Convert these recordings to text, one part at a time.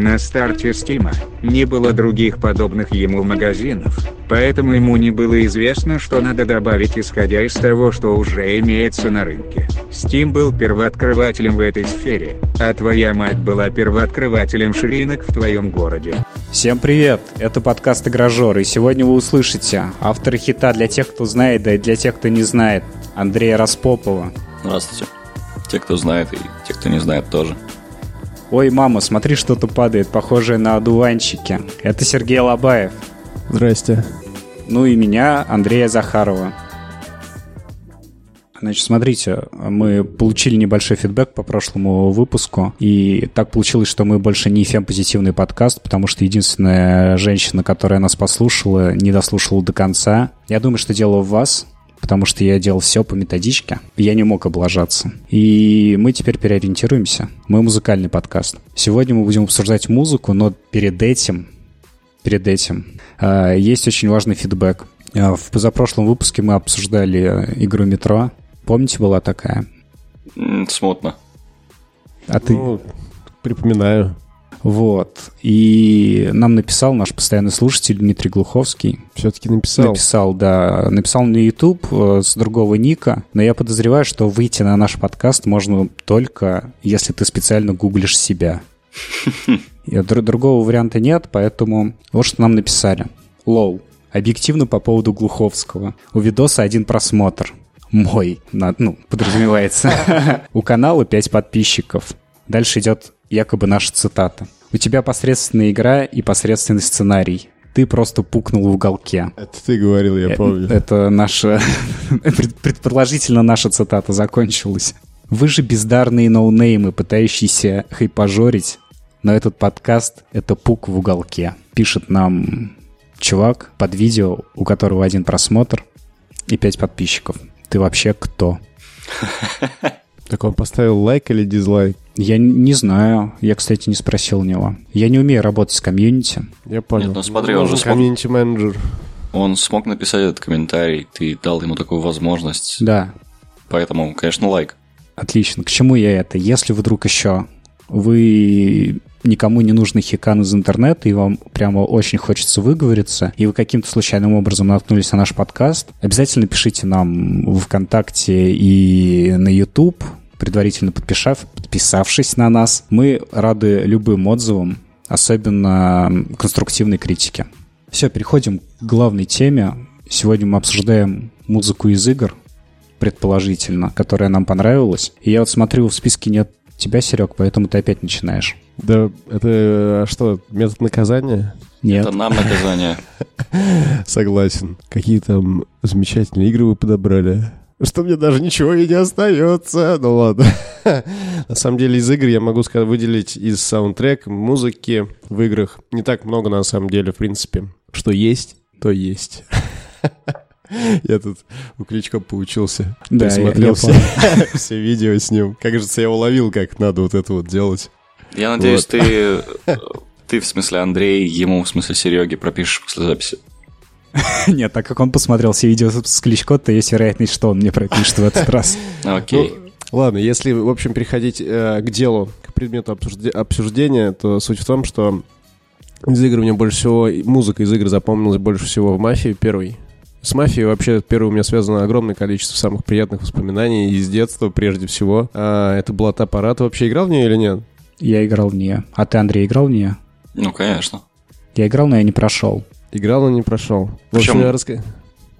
На старте Стима не было других подобных ему магазинов, поэтому ему не было известно, что надо добавить исходя из того, что уже имеется на рынке. Steam был первооткрывателем в этой сфере, а твоя мать была первооткрывателем ширинок в твоем городе. Всем привет! Это подкаст «Игражор», и сегодня вы услышите автора хита для тех, кто знает, да и для тех, кто не знает, Андрея Распопова. Здравствуйте. Те, кто знает, и те, кто не знает тоже. Ой, мама, смотри, что-то падает, похожее на одуванчики. Это Сергей Лобаев. Здрасте. Ну и меня, Андрея Захарова. Значит, смотрите, мы получили небольшой фидбэк по прошлому выпуску, и так получилось, что мы больше не фем-позитивный подкаст, потому что единственная женщина, которая нас послушала, не дослушала до конца. Я думаю, что дело в вас, потому что я делал все по методичке, я не мог облажаться. И мы теперь переориентируемся. Мы музыкальный подкаст. Сегодня мы будем обсуждать музыку, но перед этим, перед этим э, есть очень важный фидбэк. Э, в позапрошлом выпуске мы обсуждали игру «Метро». Помните, была такая? Смутно. А ты? Ну, припоминаю. Вот. И нам написал наш постоянный слушатель Дмитрий Глуховский. Все-таки написал. Написал, да. Написал на YouTube э, с другого ника. Но я подозреваю, что выйти на наш подкаст можно только, если ты специально гуглишь себя. Другого варианта нет, поэтому вот что нам написали. Лоу. Объективно по поводу Глуховского. У видоса один просмотр. Мой, ну, подразумевается. У канала 5 подписчиков. Дальше идет якобы наша цитата. У тебя посредственная игра и посредственный сценарий. Ты просто пукнул в уголке. Это ты говорил, я помню. Это наша... Предположительно, наша цитата закончилась. Вы же бездарные ноунеймы, пытающиеся хайпажорить, но этот подкаст — это пук в уголке. Пишет нам чувак под видео, у которого один просмотр и пять подписчиков. Ты вообще кто? Так он поставил лайк или дизлайк? Я не знаю. Я, кстати, не спросил у него. Я не умею работать с комьюнити. Я понял. Нет, ну смотри, он, он же смог... комьюнити-менеджер. Он смог написать этот комментарий, ты дал ему такую возможность. Да. Поэтому, конечно, лайк. Отлично. К чему я это? Если вдруг еще вы никому не нужны хикан из интернета, и вам прямо очень хочется выговориться, и вы каким-то случайным образом наткнулись на наш подкаст, обязательно пишите нам в ВКонтакте и на YouTube, предварительно подписав, подписавшись на нас. Мы рады любым отзывам, особенно конструктивной критике. Все, переходим к главной теме. Сегодня мы обсуждаем музыку из игр, предположительно, которая нам понравилась. И я вот смотрю, в списке нет тебя, Серег, поэтому ты опять начинаешь. Да, это а что, метод наказания? Нет. Это нам наказание. Согласен. Какие там замечательные игры вы подобрали что мне даже ничего и не остается. Ну ладно. На самом деле из игр я могу сказать, выделить из саундтрек, музыки в играх не так много на самом деле, в принципе. Что есть, то есть. Я тут у Кличко поучился. Да, смотрел все, все видео с ним. Кажется, я уловил, как надо вот это вот делать. Я надеюсь, вот. ты, ты, в смысле Андрей, ему, в смысле Сереги, пропишешь после записи. Нет, так как он посмотрел все видео с Кличко, то есть вероятность, что он мне пропишет в этот раз. Окей. Ну, ладно, если, в общем, переходить э, к делу, к предмету обсуждения, то суть в том, что из игр мне больше всего, музыка из игр запомнилась больше всего в «Мафии» первой. С «Мафией» вообще первой у меня связано огромное количество самых приятных воспоминаний из детства прежде всего. А, это была та пора. Ты вообще играл в нее или нет? Я играл в нее. А ты, Андрей, играл в нее? Ну, конечно. Я играл, но я не прошел. Играл, но не прошел. Причем... я раска...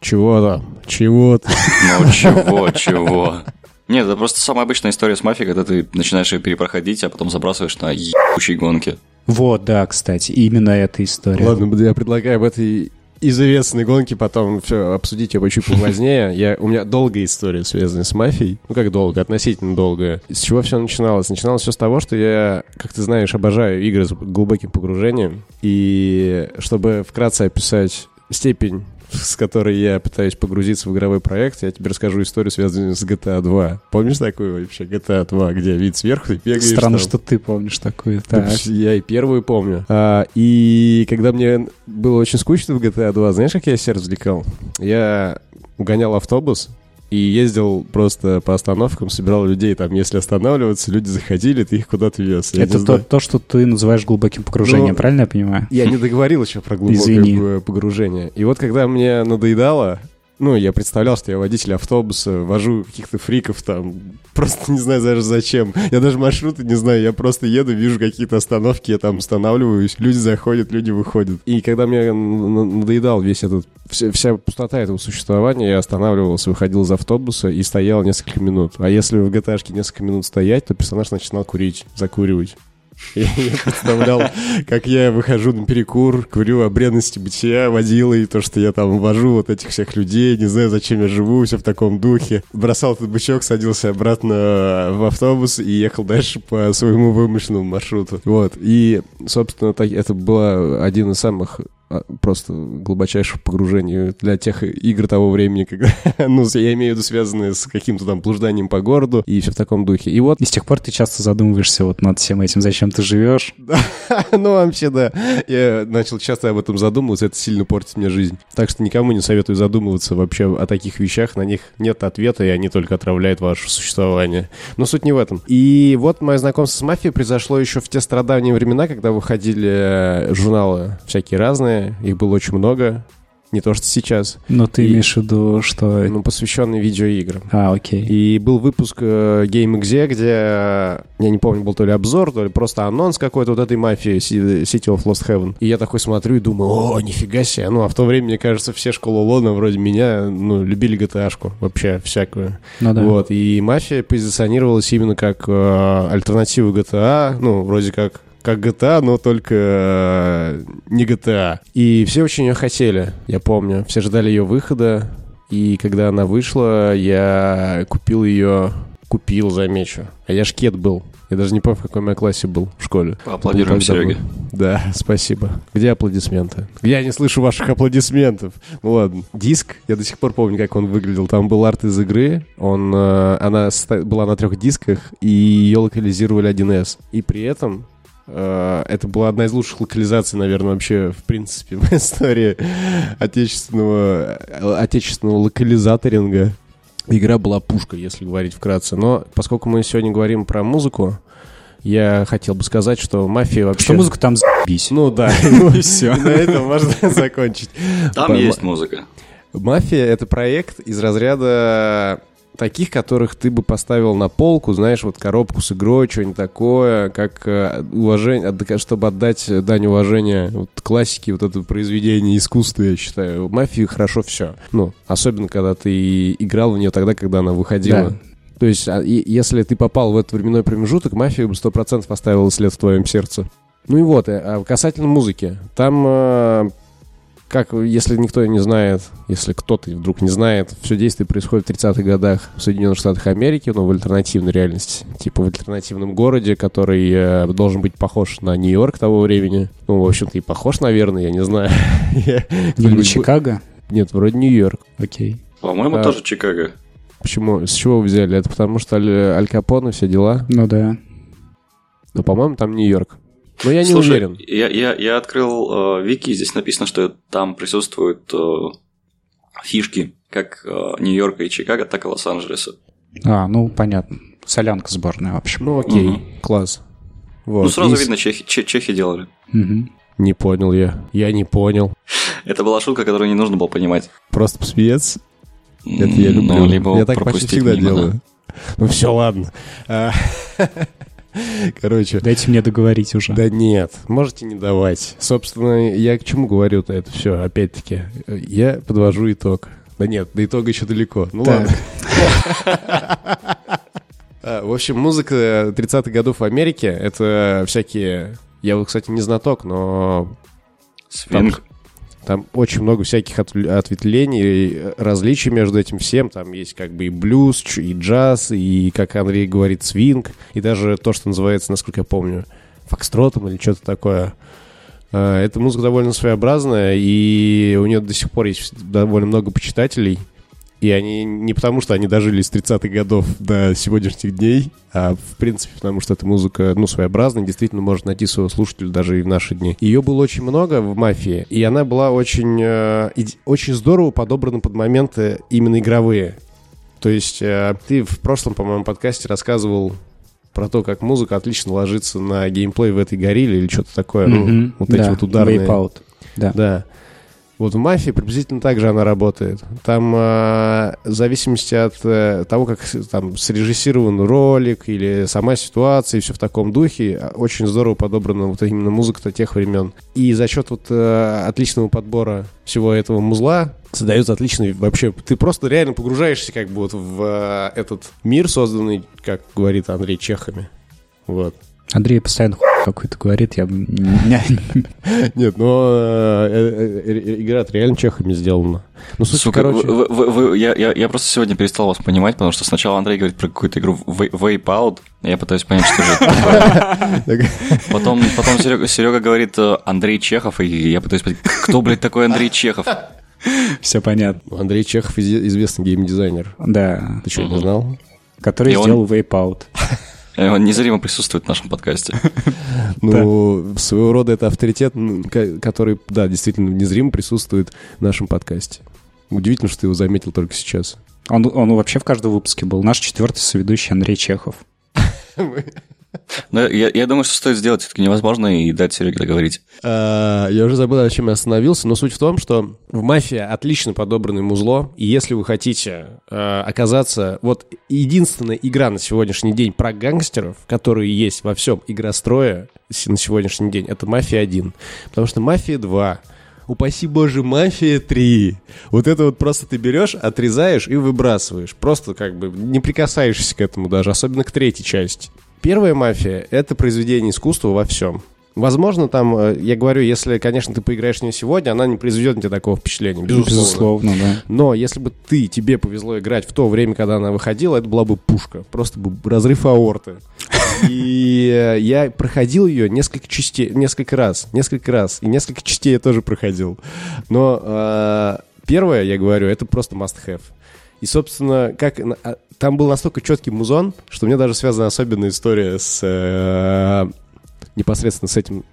Чего там? Чего? Ну, чего, чего? Нет, это просто самая обычная история с мафией, когда ты начинаешь ее перепроходить, а потом забрасываешь на ебучей гонки. Вот, да, кстати, именно эта история. Ладно, я предлагаю в этой известной гонки потом все обсудить ее чуть позднее. Я, у меня долгая история, связанная с мафией. Ну, как долго, относительно долгая. С чего все начиналось? Начиналось все с того, что я, как ты знаешь, обожаю игры с глубоким погружением. И чтобы вкратце описать степень с которой я пытаюсь погрузиться в игровой проект, я тебе расскажу историю, связанную с GTA 2. Помнишь такую вообще GTA 2, где вид сверху, ты бегаешь Странно, там. что ты помнишь такую. Так. Я и первую помню. А, и когда мне было очень скучно в GTA 2, знаешь, как я себя развлекал? Я угонял автобус, и ездил просто по остановкам, собирал людей там, если останавливаться, люди заходили, ты их куда-то вез. Я Это то, то, что ты называешь глубоким погружением, Ну, правильно я понимаю? Я не договорил еще про глубокое Извини. погружение. И вот когда мне надоедало, ну, я представлял, что я водитель автобуса, вожу каких-то фриков там, просто не знаю даже зачем. Я даже маршруты не знаю, я просто еду, вижу какие-то остановки, я там останавливаюсь, люди заходят, люди выходят. И когда мне надоедал весь этот, вся, вся пустота этого существования, я останавливался, выходил из автобуса и стоял несколько минут. А если в gta несколько минут стоять, то персонаж начинал курить, закуривать. Я представлял, как я выхожу на перекур, курю о бренности бытия, водила, и то, что я там вожу вот этих всех людей, не знаю, зачем я живу, все в таком духе. Бросал этот бычок, садился обратно в автобус и ехал дальше по своему вымышленному маршруту. Вот. И, собственно, так, это было один из самых просто глубочайших погружений для тех игр того времени, когда, ну, я имею в виду связанные с каким-то там блужданием по городу и все в таком духе. И вот И с тех пор ты часто задумываешься вот над всем этим, зачем ты живешь. ну, вообще, да. Я начал часто об этом задумываться, это сильно портит мне жизнь. Так что никому не советую задумываться вообще о таких вещах, на них нет ответа, и они только отравляют ваше существование. Но суть не в этом. И вот мое знакомство с мафией произошло еще в те страдавние времена, когда выходили э, журналы всякие разные, их было очень много, не то что сейчас, Но ты И- имеешь в виду, что... ну, посвященные видеоиграм. А, окей. И был выпуск э, GameXZ, где, я не помню, был то ли обзор, то ли просто анонс какой-то вот этой мафии City of Lost Heaven. И я такой смотрю и думаю, о, нифига себе. Ну, а в то время, мне кажется, все школы Лона вроде меня, ну, любили GTA-шку вообще всякую. Ну да. Вот, и мафия позиционировалась именно как э, альтернатива GTA, ну, вроде как как GTA, но только э, не GTA. И все очень ее хотели, я помню. Все ждали ее выхода. И когда она вышла, я купил ее... Купил, замечу. А я шкет был. Я даже не помню, в каком я классе был в школе. Тогда Сереге. Да, спасибо. Где аплодисменты? Я не слышу ваших аплодисментов. Ну ладно. Диск, я до сих пор помню, как он выглядел. Там был арт из игры. Он, э, она была на трех дисках, и ее локализировали 1С. И при этом это была одна из лучших локализаций, наверное, вообще, в принципе, в истории отечественного, э, отечественного локализаторинга. Игра была пушка, если говорить вкратце. Но поскольку мы сегодня говорим про музыку, я хотел бы сказать, что мафия вообще... Что музыка там за***бись. Ну да, и все. на этом можно закончить. Там есть музыка. Мафия — это проект из разряда таких, которых ты бы поставил на полку, знаешь, вот коробку с игрой, что-нибудь такое, как э, уважение, чтобы отдать дань уважения вот, классике вот этого произведения искусства, я считаю. Мафии хорошо все. Ну, особенно, когда ты играл в нее тогда, когда она выходила. Да. То есть, а, если ты попал в этот временной промежуток, мафия бы сто процентов оставила след в твоем сердце. Ну и вот, э, а касательно музыки. Там, э, как, если никто не знает, если кто-то вдруг не знает, все действие происходит в 30-х годах в Соединенных Штатах Америки, но в альтернативной реальности. Типа в альтернативном городе, который э, должен быть похож на Нью-Йорк того времени. Ну, в общем-то, и похож, наверное, я не знаю. Или Чикаго? Нет, вроде Нью-Йорк. Окей. По-моему, А. тоже Чикаго. Почему? С чего вы взяли? Это потому что Аль, Аль Капоне, все дела? Ну да. Но, по-моему, там Нью-Йорк. Но я не Слушай, уверен. Я, я, я открыл э, вики, здесь написано, что там присутствуют э, фишки как э, Нью-Йорка и Чикаго, так и Лос-Анджелеса. А, ну понятно. Солянка сборная, в общем. Ну, окей, Мгм. класс. Вот. Ну, сразу И видно, чехи, че- чехи делали. Мгм. Не понял я. Я не понял. Это была шутка, которую не нужно было понимать. Просто посмеяться. Это я люблю. Ну, либо я так почти всегда мимо, делаю. да. Ну все, ладно. Короче, Дайте мне договорить уже. да нет, можете не давать. Собственно, я к чему говорю-то это все, опять-таки. Я подвожу итог. Да нет, до итога еще далеко. Ну Так. ладно. А, В общем, музыка 30-х годов в Америке — это всякие... Я вот, кстати, не знаток, но Свинг. Там очень много всяких отв- ответвлений, и различий между этим всем. Там есть как бы и блюз, и джаз, и, как Андрей говорит, свинг, и даже то, что называется, насколько я помню, фокстротом или что-то такое. А, Эта музыка довольно своеобразная, и у нее до сих пор есть довольно много почитателей. И они не потому, что они дожили с 30-х годов до сегодняшних дней, а в принципе потому, что эта музыка, ну, своеобразная, действительно может найти своего слушателя даже и в наши дни. Ее было очень много в «Мафии», и она была очень, э, очень здорово подобрана под моменты именно игровые. То есть э, ты в прошлом, по-моему, подкасте рассказывал про то, как музыка отлично ложится на геймплей в этой горилле или что-то такое. Ну, Мгм. вот эти Да, вот ударные. Да. Да. Вот в «Мафии» приблизительно так же она работает. Там э, в зависимости от э, того, как там срежиссирован ролик или сама ситуация, и все в таком духе, э, очень здорово подобрана вот именно музыка-то тех времен. И за счет вот э, отличного подбора всего этого музла создается отличный вообще... Ты просто реально погружаешься как бы вот в э, этот мир, созданный, как говорит Андрей, чехами. Вот. Андрей постоянно хуй какой-то говорит, я... Нет, но э, э, э, игра реально чехами сделана. Ну, суть, Сука, короче... вы- вы- вы- я, я- я просто сегодня перестал вас понимать, потому что сначала Андрей говорит про какую-то игру Wipeout, и я пытаюсь понять, что же это. Потом, потом Серега, Серега говорит Андрей Чехов, и я пытаюсь понять, кто, блядь, такой Андрей Чехов? Все понятно. Ну, Андрей Чехов известный геймдизайнер. Да. Ты что, не знал? Который сделал Wipeout. Э, Он незримо присутствует в нашем подкасте. Ну, своего рода это авторитет, который, да, действительно незримо присутствует в нашем подкасте. Удивительно, что ты его заметил только сейчас. Он, он вообще в каждом выпуске был. Наш четвертый соведущий Андрей Чехов. Но я, я думаю, что стоит сделать все-таки невозможно и дать Сереге договорить. А, Я уже забыл, на чем я остановился, но суть в том, что в «Мафии» отлично подобранное музло, и если вы хотите э, оказаться... Вот единственная игра на сегодняшний день про гангстеров, которые есть во всем игрострое с- на сегодняшний день, это «Мафия 1». Потому что «Мафия 2», упаси боже, «Мафия 3», вот это вот просто ты берешь, отрезаешь и выбрасываешь. Просто как бы не прикасаешься к этому даже, особенно к третьей части. Первая «Мафия» — это произведение искусства во всем. Возможно, там, э, я говорю, если, конечно, ты поиграешь в нее сегодня, она не произведет на тебя такого впечатления, безусловно. Безусловно, да. Но если бы ты, тебе повезло играть в то время, когда она выходила, это была бы пушка. Просто бы разрыв аорты. И э, я проходил ее несколько частей, несколько раз, несколько раз. И несколько частей я тоже проходил. Но э, первое, я говорю, это просто must-have. И, собственно, как а, там был настолько четкий музон, что у меня даже связана особенная история с э, непосредственно с этим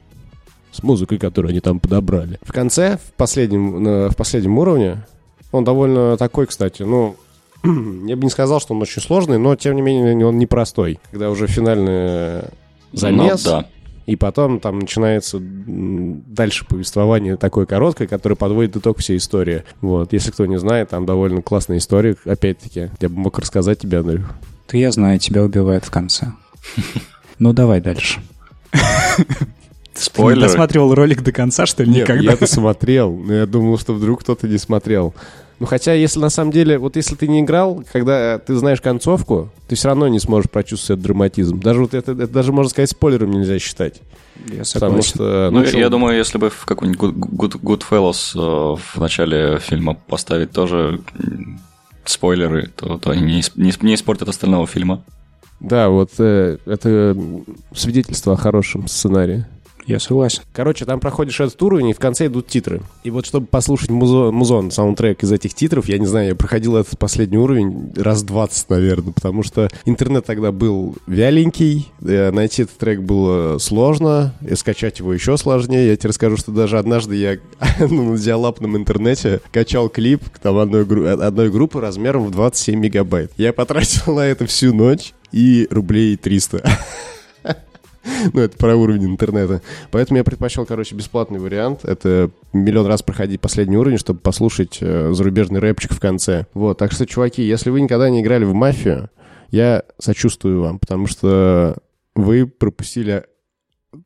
с музыкой, которую они там подобрали. В конце, в последнем, в последнем уровне, он довольно такой, кстати, ну, я бы не сказал, что он очень сложный, но, тем не менее, он непростой. Когда уже финальный замес, Ну, да. И потом там начинается дальше повествование такое короткое, которое подводит итог всей истории. Вот, если кто не знает, там довольно классная история, опять-таки. Я бы мог рассказать тебе, Андрюх. Ты, я знаю, тебя убивают в конце. Ну, давай дальше. Ты не Спойлеры. досматривал ролик до конца, что ли, Нет, никогда? я-то смотрел, но я думал, что вдруг кто-то не смотрел. Ну, хотя, если на самом деле, вот если ты не играл, когда ты знаешь концовку, ты все равно не сможешь прочувствовать этот драматизм. Даже вот это, это даже, можно сказать, спойлером нельзя считать. Я Потому согласен. что... Ну, чё- я думаю, если бы в какой-нибудь Good, Good, Goodfellas э, в начале фильма поставить тоже спойлеры, то, то они не, не, не испортят остального фильма. Да, вот э, это свидетельство о хорошем сценарии. Я согласен. Короче, там проходишь этот уровень, и в конце идут титры. И вот чтобы послушать музо- музон, саундтрек из этих титров, я не знаю, я проходил этот последний уровень раз 20, наверное, потому что интернет тогда был вяленький, э, найти этот трек было сложно, и скачать его еще сложнее. Я тебе расскажу, что даже однажды я ну, на диалапном интернете качал клип там одной, одной группы размером в 27 мегабайт. Я потратил на это всю ночь и рублей 300. Ну, это про уровень интернета. Поэтому я предпочел, короче, бесплатный вариант. Это миллион раз проходить последний уровень, чтобы послушать э, зарубежный рэпчик в конце. Вот, так что, чуваки, если вы никогда не играли в мафию, я сочувствую вам, потому что вы пропустили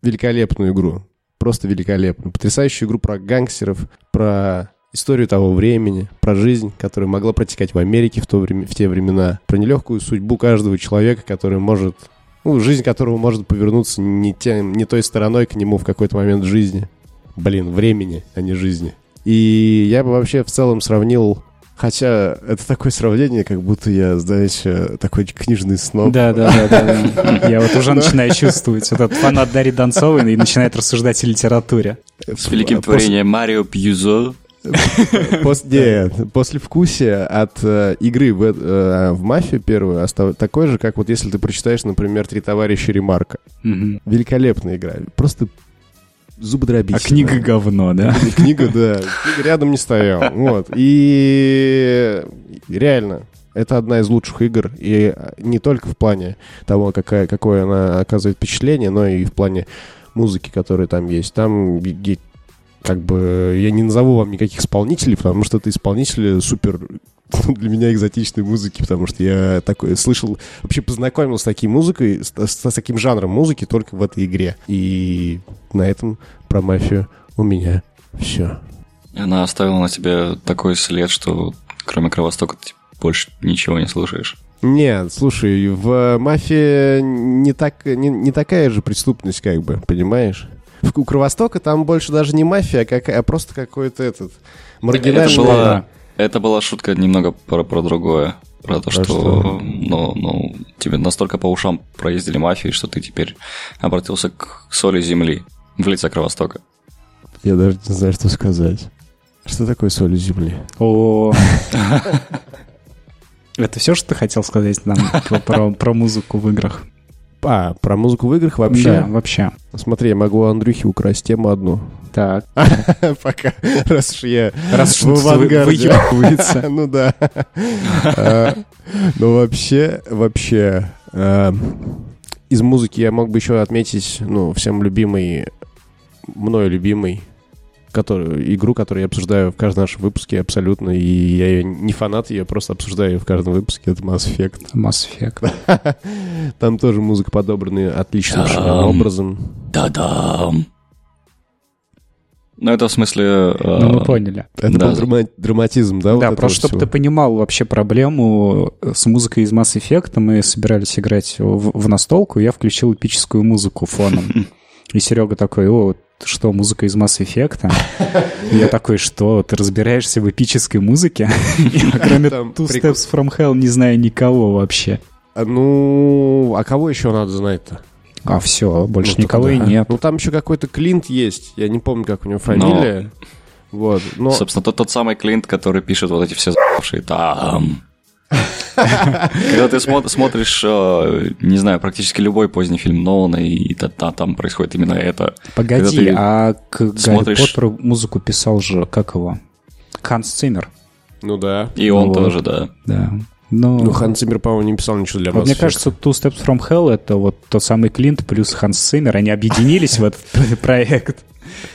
великолепную игру. Просто великолепную. Потрясающую игру про гангстеров, про историю того времени, про жизнь, которая могла протекать в Америке в, то время, в те времена, про нелегкую судьбу каждого человека, который может ну, жизнь которого может повернуться не, тем, не той стороной к нему в какой-то момент жизни. Блин, времени, а не жизни. И я бы вообще в целом сравнил... Хотя это такое сравнение, как будто я, знаете, такой книжный сноб. Да, да, да. Я вот уже начинаю чувствовать. Этот фанат Дарьи Донцовой и начинает рассуждать о литературе. С великим творением Марио Пьюзо. Пос- нет, после вкусия от э, игры в, э, в мафию первую такой же, как вот если ты прочитаешь, например, «Три товарища Ремарка». Великолепная игра. Просто А зубодробительная. книга говно, да? Книга, да. Книга рядом не стояла. Вот. И реально, это одна из лучших игр, и не только в плане того, какая, какое она оказывает впечатление, но и в плане музыки, которая там есть. Там как бы я не назову вам никаких исполнителей, потому что это исполнители супер для меня экзотичной музыки, потому что я такой слышал, вообще познакомился с такой музыкой, с, с таким жанром музыки только в этой игре. И на этом про мафию у меня все. Она оставила на тебе такой след, что кроме Кровостока ты больше ничего не слушаешь. Нет, слушай, в мафии не, так, не, не такая же преступность, как бы, понимаешь? В, у Кровостока там больше даже не мафия, а, как, а просто какой-то этот маргинальный... Это была, это была шутка немного про, про другое. Про то, что, что? Ну, ну, тебе настолько по ушам проездили мафии, что ты теперь обратился к соли земли в лице Кровостока. Я даже не знаю, что сказать. Что такое соли земли? О, это все, что ты хотел сказать нам про, про музыку в играх? А, про музыку в играх вообще? Да, вообще. Смотри, я могу Андрюхи украсть тему одну. Так. Пока, раз уж я раз в авангарде. Ну да. А, ну вообще, вообще, а, из музыки я мог бы еще отметить, ну, всем любимый, мною любимый которую, игру, которую я обсуждаю в каждом нашем выпуске абсолютно, и я ее не фанат, я просто обсуждаю ее в каждом выпуске, это Mass Effect. Mass Effect. Там тоже музыка подобрана отличным образом. Да-дам. Ну, это в смысле... Э, ну, мы поняли. Это да. был драма- драматизм, да? Да, вот просто чтобы ты понимал вообще проблему с музыкой из Mass Effect, мы собирались играть в, в настолку, я включил эпическую музыку фоном. И Серега такой, о, что, музыка из Mass Effect? Я такой, что, ты разбираешься в эпической музыке? Я, кроме Two Steps from Hell, не знаю никого вообще. А, ну, а кого еще надо знать-то? А все, больше ну, никого и нет. Ну там еще какой-то Клинт есть. Я не помню, как у него фамилия. Но... Вот, но... Собственно, тот, тот самый Клинт, который пишет вот эти все за***шие там. Когда ты смотришь, э, не знаю, практически любой поздний фильм Нолана, и там происходит именно это. Погоди, а к Гарри Поттеру музыку писал же, как его? Ханс Циммер. Ну да. И он тоже, да. Да. Но... Ну, Ханс Циммер, по-моему, не писал ничего для вот Мне кажется, Two Steps from Hell — это вот тот самый Клинт плюс Ханс Циммер, они объединились в этот проект.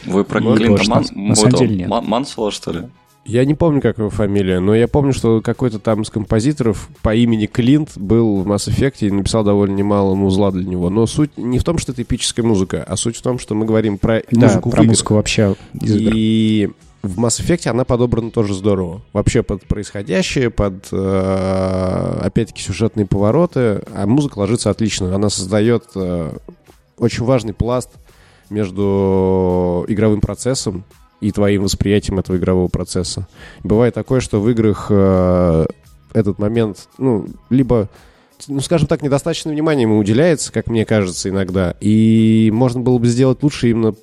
Вы про Клинта Мансела, что ли? Я не помню, как его фамилия, но я помню, что какой-то там из композиторов по имени Клинт был в Mass Effect и написал довольно немало музла для него. Но суть не в том, что это эпическая музыка, а суть в том, что мы говорим про да, музыку про музыку вообще. И в Mass Effect она подобрана тоже здорово. Вообще под происходящее, под, э, опять-таки, сюжетные повороты. А музыка ложится отлично. Она создает э, очень важный пласт между игровым процессом и твоим восприятием этого игрового процесса. Бывает такое, что в играх э, этот момент, ну, либо ну, скажем так, недостаточно внимания ему уделяется, как мне кажется, иногда. И можно было бы сделать лучше именно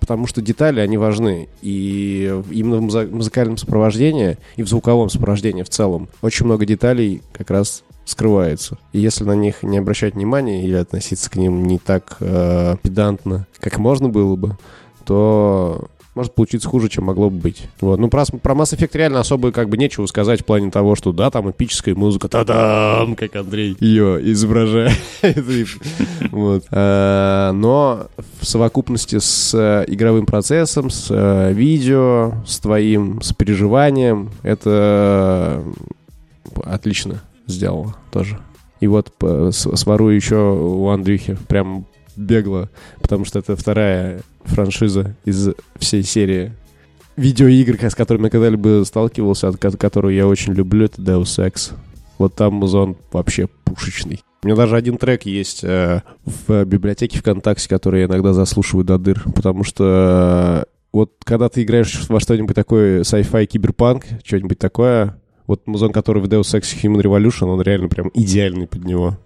потому, что детали, они важны. И именно в музыкальном сопровождении и в звуковом сопровождении в целом очень много деталей как раз скрывается. И если на них не обращать внимания или относиться к ним не так э, педантно, как можно было бы, то может получиться хуже, чем могло бы быть. Вот. Ну, про, про Mass Effect реально особо как бы нечего сказать в плане того, что да, там эпическая музыка, та-дам, как Андрей ее изображает. вот. а, но в совокупности с э, игровым процессом, с э, видео, с твоим, с переживанием, это отлично сделано тоже. И вот сворую еще у Андрюхи прям бегло, потому что это вторая франшиза из всей серии видеоигр, с которыми я когда-либо сталкивался, от которую я очень люблю, это Deus Ex. Вот там музон вообще пушечный. У меня даже один трек есть э, в библиотеке ВКонтакте, который я иногда заслушиваю до дыр, потому что э, вот когда ты играешь во что-нибудь такое, sci-fi, киберпанк, что-нибудь такое, вот музон, который в Deus Ex Human Revolution, он реально прям идеальный под него.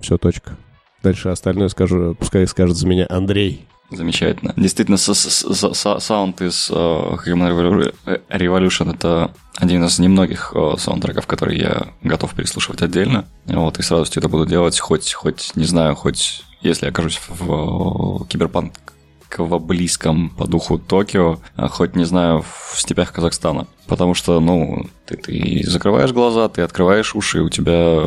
Все, точка. Дальше остальное скажу, пускай скажет за меня Андрей. Замечательно. Действительно, саунд из uh, Human Revolution это один из немногих uh, саундтреков, которые я готов переслушивать отдельно. Вот, и с радостью это буду делать, хоть, хоть, не знаю, хоть если окажусь в uh, киберпанк близком по духу Токио, а хоть, не знаю, в степях Казахстана. Потому что, ну, ты, ты закрываешь глаза, ты открываешь уши, у тебя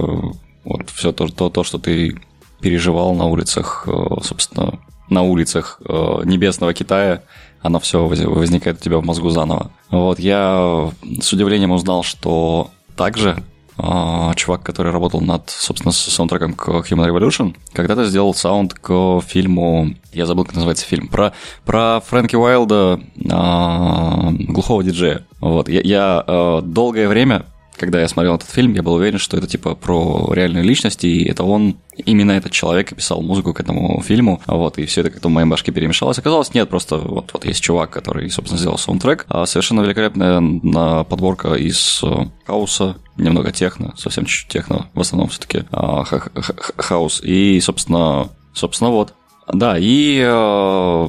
вот все то, то, то, что ты переживал на улицах, э, собственно, на улицах э, небесного Китая, оно все возникает у тебя в мозгу заново. Вот, я с удивлением узнал, что также а, чувак, который работал над, собственно, саундтреком к Human Revolution, когда-то сделал саунд к фильму, я забыл, как называется фильм, про, про Фрэнки Уайлда, глухого диджея. Вот, я, я долгое время когда я смотрел этот фильм, я был уверен, что это типа про реальную личность, и это он, именно этот человек писал музыку к этому фильму, вот, и все это как-то в моей башке перемешалось. Оказалось, нет, просто вот, вот есть чувак, который, собственно, сделал саундтрек, а совершенно великолепная подборка из э, хаоса, немного техно, совсем чуть-чуть техно, в основном все-таки а, хаос, и, собственно, собственно, вот. Да, и э,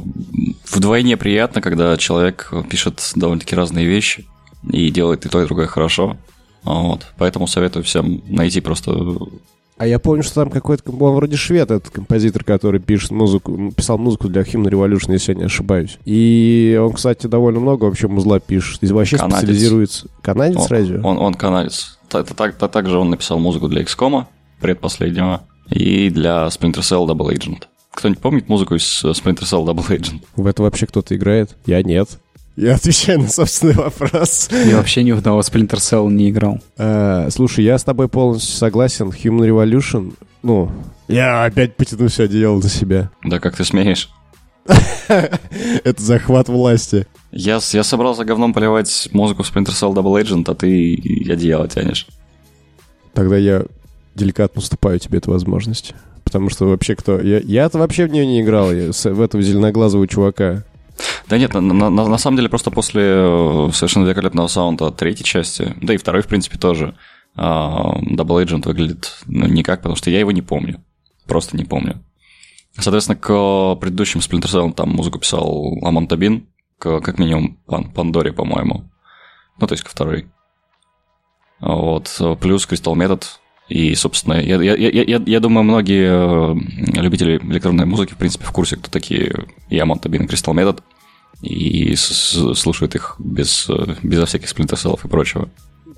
вдвойне приятно, когда человек пишет довольно-таки разные вещи и делает и то, и другое хорошо. Вот. Поэтому советую всем найти просто а я помню, что там какой-то, он вроде швед, этот композитор, который пишет музыку, писал музыку для Human Revolution, если я не ошибаюсь. И он, кстати, довольно много вообще музла пишет. И вообще канадец. специализируется... Канадец он, разве? Он, он канадец. Это, так, это также он написал музыку для XCOM, предпоследнего, и для Splinter Cell Double Agent. Кто-нибудь помнит музыку из Splinter Cell Double Agent? В это вообще кто-то играет? Я нет. Я отвечаю на собственный вопрос. Я вообще ни в одного Splinter Cell не играл. А, слушай, я с тобой полностью согласен. Human Revolution, ну, я опять потяну все одеяло на себя. Да как ты смеешь? Это захват власти. Я, я собрался говном поливать музыку в Splinter Cell Double Agent, а ты одеяло тянешь. Тогда я деликатно уступаю тебе эту возможность. Потому что вообще кто... Я, я-то вообще в нее не играл, я, в этого зеленоглазого чувака. Да нет, на, на, на самом деле просто после э, совершенно великолепного саунда третьей части, да и второй, в принципе, тоже, uh, Double Agent выглядит ну, никак, потому что я его не помню. Просто не помню. Соответственно, к предыдущим Splinter Cell там музыку писал Амон Табин, к, как минимум Пан, Пандоре, по-моему. Ну, то есть ко второй. Вот. Плюс Crystal Method. И, собственно, я, я, я, я, думаю, многие э, любители электронной музыки, в принципе, в курсе, кто такие и Амон Табин и Crystal Method и слушают их без, безо всяких сплинтерселов и прочего.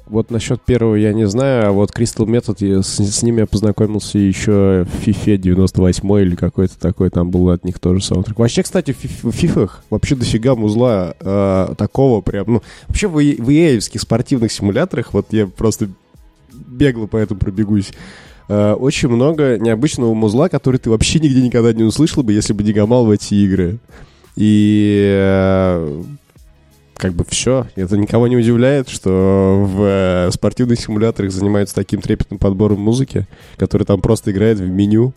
Вот насчет первого я не знаю, а вот Crystal Method, с, с ними я познакомился еще в FIFA 98 или какой-то такой, там был от них тоже саундтрек. Вообще, кстати, в фифах вообще дофига музла э, такого прям, ну, вообще в, в EA спортивных симуляторах, вот я просто бегло по этому пробегусь, э, очень много необычного музла, который ты вообще нигде никогда не услышал бы, если бы не гамал в эти игры. И э, как бы все. Это никого не удивляет, что в э, спортивных симуляторах занимаются таким трепетным подбором музыки, который там просто играет в меню.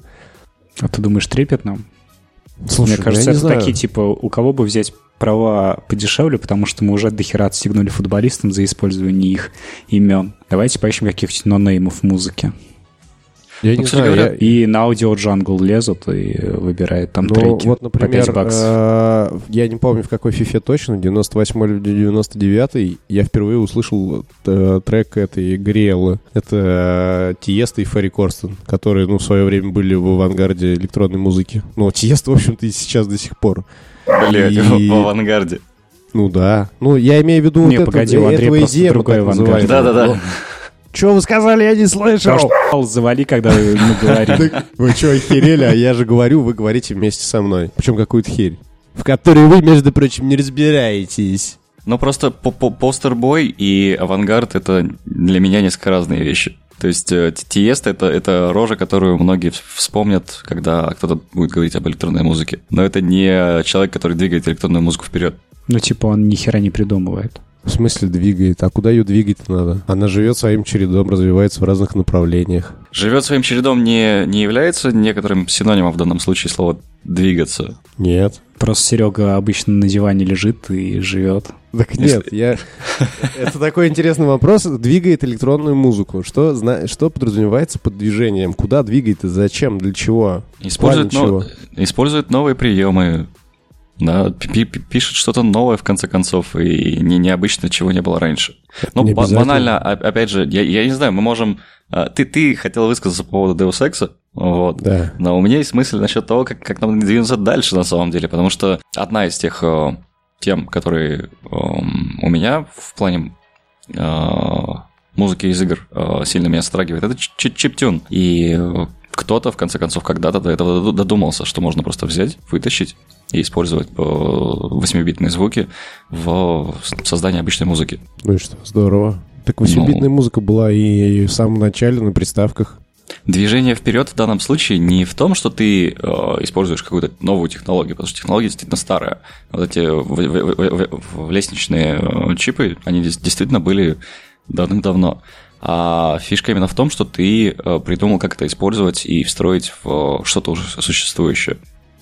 А ты думаешь трепетным? Слушай, Мне кажется, это знаю. такие, типа, у кого бы взять права подешевле, потому что мы уже дохера отстегнули футболистам за использование их имен. Давайте поищем каких-нибудь нонеймов музыки. Я ну, не знаю, говоря, я... И на аудио джангл лезут и выбирают там ну, треки вот, например, по 5 баксов. Э, я не помню, в какой фифе точно, 98 или 99 я впервые услышал э, трек этой Гриэллы. Это э, Тиеста и Ферри Корстен, которые, ну, в свое время были в авангарде электронной музыки. Ну, Тиеста, в общем-то, и сейчас до сих пор. Блять, и... в авангарде. Ну да. Ну, я имею в виду не, вот погоди, это, у Андрея просто идея, другой авангард. Да-да-да. Что вы сказали, я не слышал. Завали, когда мы говорим. Вы что, охерели? А я же говорю, вы говорите вместе со мной. Причем какую-то херь. В которой вы, между прочим, не разбираетесь. Ну, просто постербой и авангард — это для меня несколько разные вещи. То есть э, Тиест это, это рожа, которую многие вспомнят, когда кто-то будет говорить об электронной музыке. Но это не человек, который двигает электронную музыку вперед. Ну, типа, он ни хера не придумывает. В смысле двигает? А куда ее двигать надо? Она живет своим чередом, развивается в разных направлениях. Живет своим чередом не, не является некоторым синонимом в данном случае слова «двигаться»? Нет. Просто Серега обычно на диване лежит и живет. Так нет, я... Это такой интересный вопрос. Двигает электронную музыку. Что, зна... что подразумевается под движением? Куда двигает и зачем? Для чего? Использует, но... Использует новые приемы, да, пишет что-то новое, в конце концов, и не необычно, чего не было раньше. Ну, банально, опять же, я, я не знаю, мы можем... А, ты, ты хотел высказаться по поводу Deus Ex, Вот. Да. Но у меня есть мысль насчет того, как, как нам двинуться дальше на самом деле, потому что одна из тех э, тем, которые э, у меня в плане э, музыки из игр э, сильно меня затрагивает, это чиптюн. И кто-то, в конце концов, когда-то до этого додумался, что можно просто взять, вытащить и использовать 8-битные звуки в создании обычной музыки. Ну и что, здорово. Так 8-битная Ну. музыка была и в самом начале на приставках. Движение вперед в данном случае не в том, что ты э, используешь какую-то новую технологию, потому что технология действительно старая. Вот эти в- в- в- в- лестничные э, чипы, они действительно были давным-давно. А фишка именно в том, что ты э, придумал, как это использовать и встроить в э, что-то уже существующее.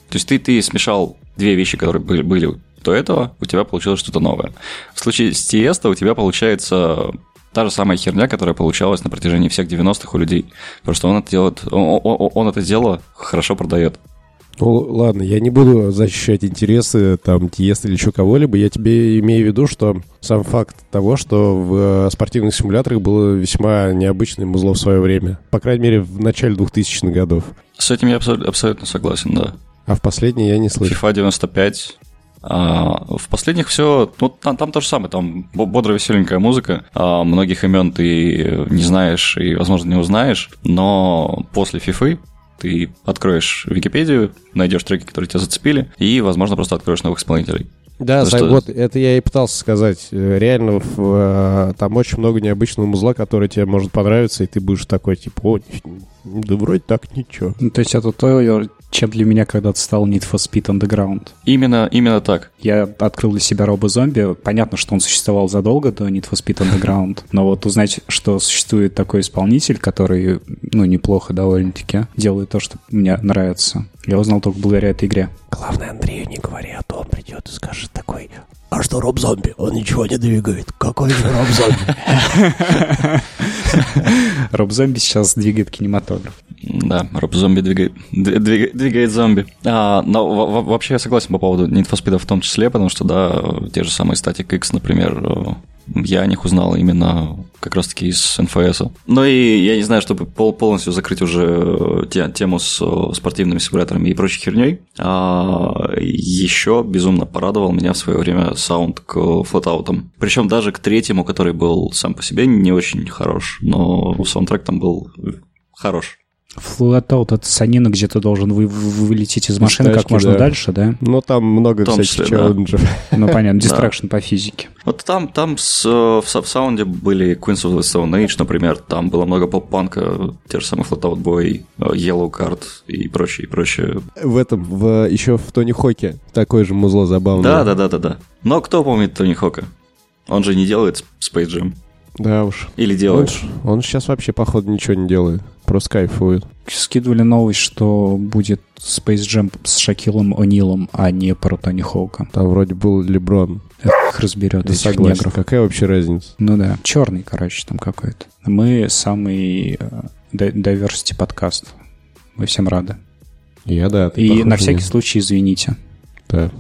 То есть ты, ты смешал две вещи, которые были, были до этого, у тебя получилось что-то новое. В случае с Тиеста у тебя получается та же самая херня, которая получалась на протяжении всех 90-х у людей. Просто он это делает, он, он- он это дело хорошо продает. Ну, ладно, я не буду защищать интересы там Тиеста или еще кого-либо. Я тебе имею в виду, что сам факт того, что в э, спортивных симуляторах было весьма необычное музло в свое время. По крайней мере, в начале 2000-х годов. С этим я абсолютно, абсолютно согласен, да. А в последнее я не слышал. FIFA 95. А, в последних все, ну там, там то же самое, там бо- бодрая веселенькая музыка, а, многих имен ты не знаешь и, возможно, не узнаешь, но после FIFA ты откроешь Википедию, найдешь треки, которые тебя зацепили, и, возможно, просто откроешь новых исполнителей. Да, за- что- вот это я и пытался сказать. Э, Реально, в, э, там очень много необычного музла, который тебе может понравиться, и ты будешь такой, типа, о, да вроде так ничего. Ну, то есть это то, чем для меня когда-то стал Need for Speed Underground. Именно, именно так. Я открыл для себя робо-зомби. Понятно, что он существовал задолго до Need for Speed Underground, но вот узнать, что существует такой исполнитель, который, ну, неплохо довольно-таки делает то, что мне нравится, я узнал только благодаря этой игре. Главное, Андрею не говори, а то он придет и скажет такой, а что Роб Зомби? Он ничего не двигает. Какой же Роб Зомби? Роб-зомби сейчас двигает кинематограф. Да, Роб Зомби двигает, дви- двигает, зомби. А, но во- во- вообще я согласен по поводу Need for Speed в том числе, потому что, да, те же самые Static X, например, э, я о них узнал именно как раз-таки из НФС. Ну и я не знаю, чтобы пол- полностью закрыть уже те- тему с э, спортивными симуляторами и прочей херней, еще безумно порадовал меня в свое время саунд к FlatOut ам. Причем даже к третьему, который был сам по себе не очень хорош, но саундтрек там был хорош. FlatOut — это санина, где ты должен вы- вы- вылететь из машины как тачки, можно да. дальше, да? Но там много В том всяких числе, да. челленджев. Ну, понятно, destruction по физике. Вот там, там с, э, в, в саунде были Queens of the Stone Age, например, там было много поп-панка, те же самые Fall Out Boy, э, Yellowcard и прочее, и прочее. В этом, в, еще в Тони Хоке такое же музло забавное. Да, да, да, да, да. Но кто помнит Тони Хока? Он же не делает Space Jam. Да уж. Или Он, делает. ж- он сейчас вообще, походу, ничего не делает. Просто кайфует. Скидывали новость, что будет Space Jam с Шакилом О'Нилом, а не про Тони Хоука. Там вроде был Леброн. Их разберет Да этих согласен. негров. Какая вообще разница? Ну да, черный, короче, там какой-то. Мы самый э, diversity подкаст. Мы всем рады. Я, да. ты И на всякий мне. случай извините. Да.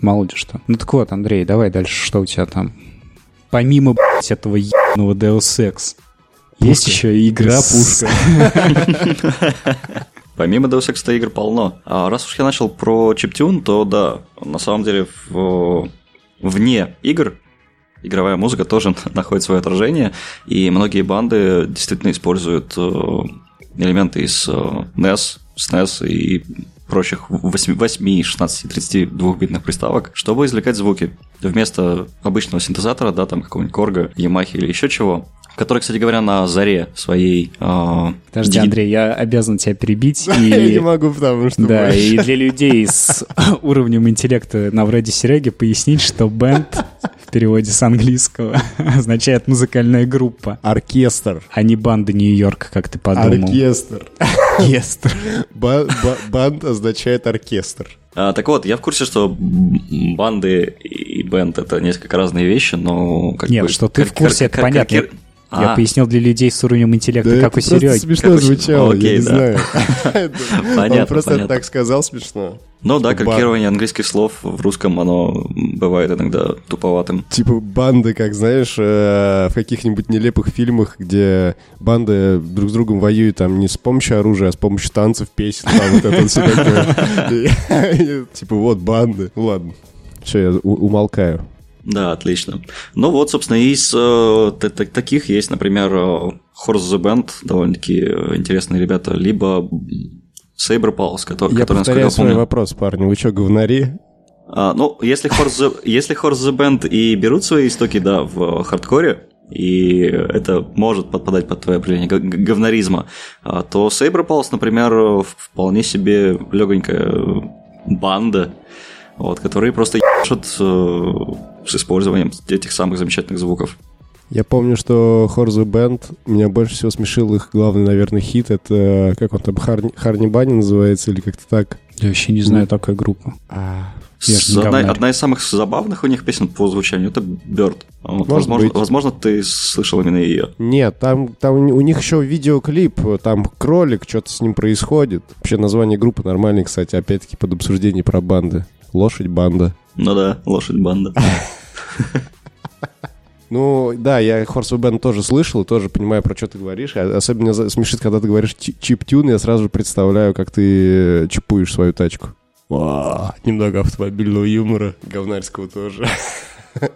Мало ли что. Ну так вот, Андрей, давай дальше, что у тебя там? Помимо, блядь, этого ебаного Deus Ex, есть еще Да, с- Помимо Deus Ex игр полно. А раз уж я начал про чиптюн, то да, на самом деле в- вне игр игровая музыка тоже находит свое отражение, и многие банды действительно используют э, элементы из э, NES, SNES и прочих 8, 8 16, 32-битных приставок, чтобы извлекать звуки. Вместо обычного синтезатора, да, там какого-нибудь Корга, Ямахи или еще чего, который, кстати говоря, на заре своей... э, Подожди, диги- Андрей, я обязан тебя перебить. Я не И... могу, потому что... Да, больше. и для людей с уровнем интеллекта на вроде Сереги пояснить, что бенд в переводе с английского означает музыкальная группа, Оркестр. а не банда Нью-Йорка, как ты подумал. Оркестр. Оркестр. Ба- ба- Банд означает оркестр. А, так вот, я в курсе, что банды и бенд это несколько разные вещи, но как Нет, бы... что ты в курсе, это понятно. Я А. пояснил для людей с уровнем интеллекта, Да как у Сереги. смешно Как звучало, Окей, я не да. знаю. Понятно, Он просто понятно. так сказал смешно. Ну да, Бар. калькирование английских слов в русском, оно бывает иногда туповатым. Типа банды, как знаешь, э, в каких-нибудь нелепых фильмах, где банды друг с другом воюют там не с помощью оружия, а с помощью танцев, песен, там вот это все такое. Типа вот банды. Ну ладно. Все, я умолкаю. Да, отлично. Ну вот, собственно, из э, таких есть, например, э, Horse the Band, довольно-таки э, интересные ребята, либо Saber Pulse, который, Я который, повторяю я свой помню. вопрос, парни. Вы что, говнари? А, ну, если Horse, the, если Horse the Band и берут свои истоки, да, в хардкоре, и это может подпадать под твое определение г- г- говнаризма, а, то Saber Pulse, например, вполне себе легонькая банда, вот, которые просто ебашат с использованием этих самых замечательных звуков. Я помню, что Хорзу Бенд, меня больше всего смешил их главный, наверное, хит. Это, как он там, Харни, Харни Бани называется или как-то так? Я вообще не знаю такой группы. А, С- одна, одна из самых забавных у них песен по звучанию это Bird. Вот, Может возможно, быть. возможно, ты слышал именно ее. Нет, там, там у них еще видеоклип, там кролик, что-то с ним происходит. Вообще название группы нормальное, кстати, опять-таки под обсуждение про банды. Лошадь банда. Ну да, лошадь банда. Ну, да, я Horse Band тоже слышал, и тоже понимаю, про что ты говоришь. А Особенно смешит, когда ты говоришь чи- чип-тюн, я сразу же представляю, как ты э, чипуешь свою тачку. Ва, немного автомобильного юмора, говнарского тоже.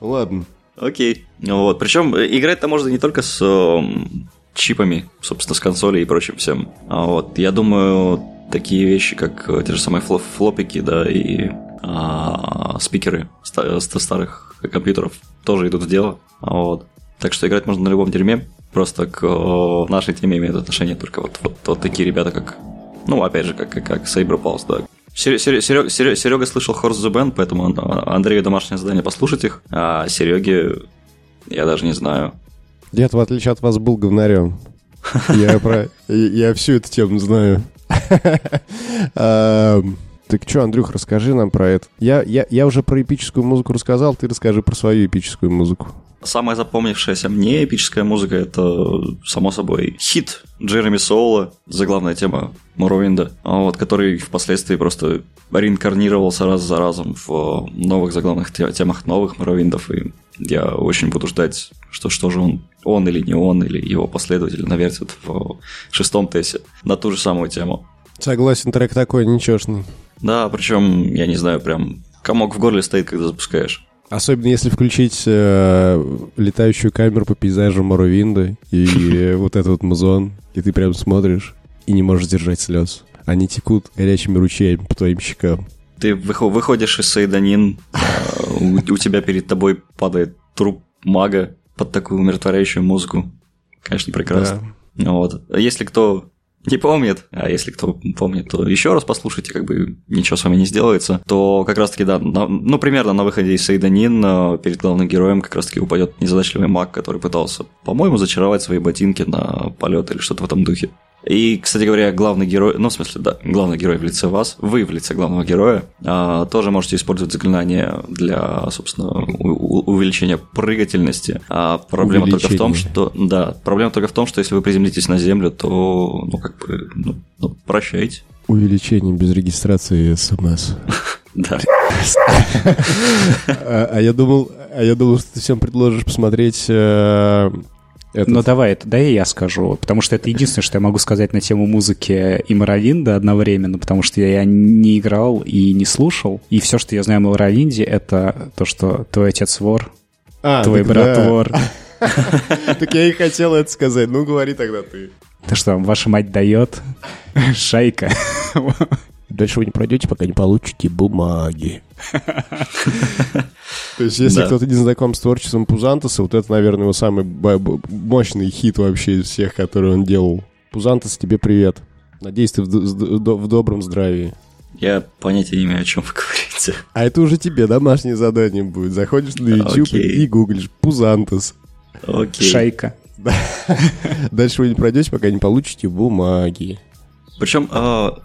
Ну ладно. Окей. Вот. Причем играть-то можно не только с эм, чипами, собственно, с консолей и прочим всем. А вот я думаю, такие вещи, как э, те же самые фло- флопики, да, и а, спикеры ста- ста- старых компьютеров тоже идут в дело. Вот. Так что играть можно на любом дерьме. Просто к э, нашей теме имеют отношение только вот, вот, вот такие ребята, как, ну, опять же, как, как, как Saber Pulse, да. Серега, Серега слышал Horse the Band, поэтому он- Андрею домашнее задание послушать их, а Сереге я даже не знаю. Дед, в отличие от вас, был говнарем. Я про... Я всю эту тему знаю. Так что, Андрюх, расскажи нам про это. Я, я, я уже про эпическую музыку рассказал, ты расскажи про свою эпическую музыку. Самая запомнившаяся мне эпическая музыка это, само собой, хит Джереми Соула, заглавная тема Моровинда, вот, который впоследствии просто реинкарнировался раз за разом в новых заглавных те- темах новых Моровиндов, и я очень буду ждать, что, что же он, он или не он, или его последователи навертят в шестом тесте на ту же самую тему. Согласен, трек такой ничешный. Да, причем, я не знаю, прям комок в горле стоит, когда запускаешь. Особенно если включить э, летающую камеру по пейзажу Моровинда и вот этот вот музон, и ты прям смотришь и не можешь держать слез. Они текут горячими ручьями по твоим щекам. Ты выхо- выходишь из Сайданин, а, у, у тебя перед тобой падает труп мага под такую умиротворяющую музыку. Конечно, прекрасно. Вот. А Если кто не помнит, а если кто помнит, то еще раз послушайте, как бы ничего с вами не сделается, то как раз-таки, да, на- ну, примерно на выходе из Сейданин э, перед главным героем как раз-таки упадет незадачливый маг, который пытался, по-моему, зачаровать свои ботинки на полет или что-то в этом духе. И, кстати говоря, главный герой, ну, в смысле, да, главный герой в лице вас, вы в лице главного героя, а, тоже можете использовать заклинание для, собственно, увеличения прыгательности. А проблема только в том, Увеличение. что, да, проблема только в том, что если вы приземлитесь на землю, то, ну, как бы, ну, ну, прощайте. Увеличение без регистрации СМС. Да. А а я думал, а я думал, что ты всем предложишь посмотреть э, этот- Ну давай, это, да и я скажу, потому что это единственное, что я могу сказать на тему музыки и Моровинда одновременно, потому что я не играл и не слушал, и все, что я знаю о Моровинде, это то, что твой отец вор, А, твой брат да. вор, Так я и хотел это сказать. Ну, говори тогда ты. то, что ваша мать дает, шайка. Дальше вы не пройдете, пока не получите бумаги. То есть, если кто-то не знаком с творчеством Пузантоса, вот это, наверное, его самый мощный хит вообще из всех, который он делал. Пузантос, тебе привет. Надеюсь, ты в, добром здравии. Я понятия не имею, о чем вы говорите. А это уже тебе домашнее задание будет. Заходишь на YouTube и гуглишь Пузантос. Окей. Шайка. Дальше вы не пройдете, пока не получите бумаги. Причем а,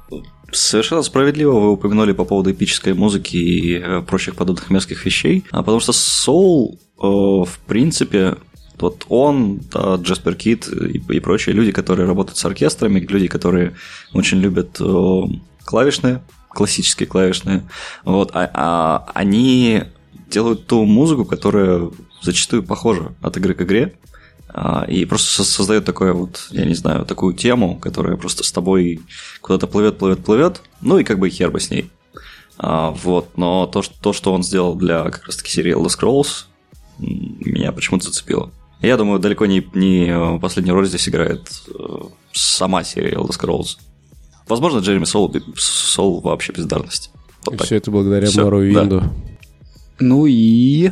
совершенно справедливо вы упомянули по поводу эпической музыки и э, прочих подобных мерзких вещей, а потому что Soul, э, в принципе, вот он, да, Джаспер Кит и, и прочие люди, которые работают с оркестрами, люди, которые очень любят э, клавишные, классические клавишные, вот, а, а они делают ту музыку, которая зачастую похожа от игры к игре, и просто создает такое вот, я не знаю, такую тему, которая просто с тобой куда-то плывет, плывет, плывет, ну и как бы хер бы с ней. А, вот, но то, что, то, что он сделал для как раз-таки серии Elder Scrolls, меня почему-то зацепило. Я думаю, далеко не, не последнюю роль здесь играет э, сама серия Elder Scrolls. Возможно, Джереми Сол, Сол вообще бездарность. Вот и все это благодаря все, Мору Винду. Да. Ну и...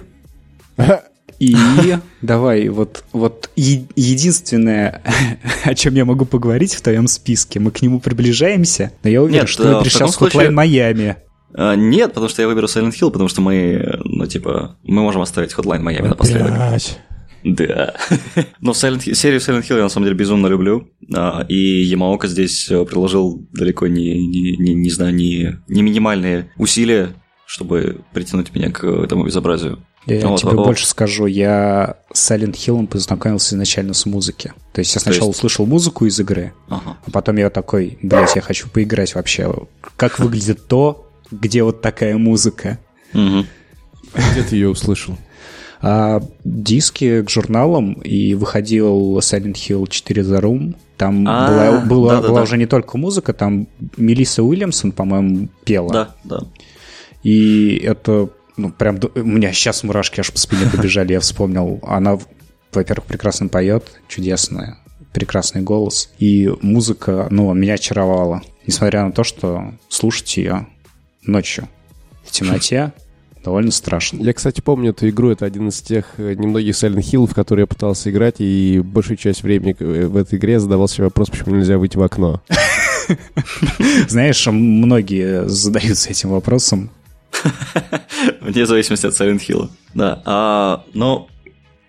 И давай, вот, вот е- единственное, о чем я могу поговорить в твоем списке, мы к нему приближаемся, но я уверен, Нет, что ты пришел в Hotline Miami. А, нет, потому что я выберу Silent Hill, потому что мы, ну, типа, мы можем оставить Hotline Miami напоследок. Да. Но Silent, серию Silent Hill я на самом деле безумно люблю. А, и Ямаока здесь э, приложил далеко не, не, не, не знаю, не, не минимальные усилия, чтобы притянуть меня к этому безобразию. Я вот, тебе вот. больше скажу, я с Silent Hill познакомился изначально с музыки. То есть я сначала есть... услышал музыку из игры, ага. а потом я такой, блядь, я хочу поиграть вообще. Как выглядит то, где вот такая музыка? Угу. Где ты ее услышал? а, диски к журналам, и выходил Silent Hill 4 The Room. Там а, была, была, да, да, была да. уже не только музыка, там Мелисса Уильямсон, по-моему, пела. Да, да. И это, ну, прям, у меня сейчас мурашки аж по спине побежали, я вспомнил. Она, во-первых, прекрасно поет, чудесная, прекрасный голос. И музыка, ну, меня очаровала. Несмотря на то, что слушать ее ночью в темноте довольно страшно. Я, кстати, помню эту игру. Это один из тех э, немногих Silent Hill, в которые я пытался играть, и большую часть времени э, в этой игре задавал себе вопрос, почему нельзя выйти в окно. Знаешь, многие задаются этим вопросом. Вне зависимости от Silent Hill. Да. А, но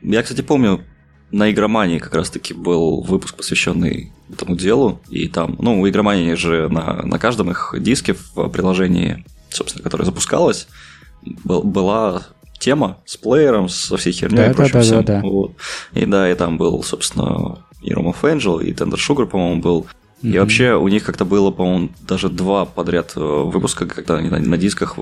я, кстати, помню, на игромании как раз-таки был выпуск, посвященный этому делу. И там, ну, у игромании же на, на каждом их диске в приложении, собственно, которое запускалось, был, была тема с плеером, со всей херней да, и прочим да, да, всем. Да, да. Вот. И да, и там был, собственно, и Room of Angel, и Tender Sugar, по-моему, был. Mm-hmm. И вообще у них как-то было, по-моему, даже два подряд э, выпуска, когда они на, на дисках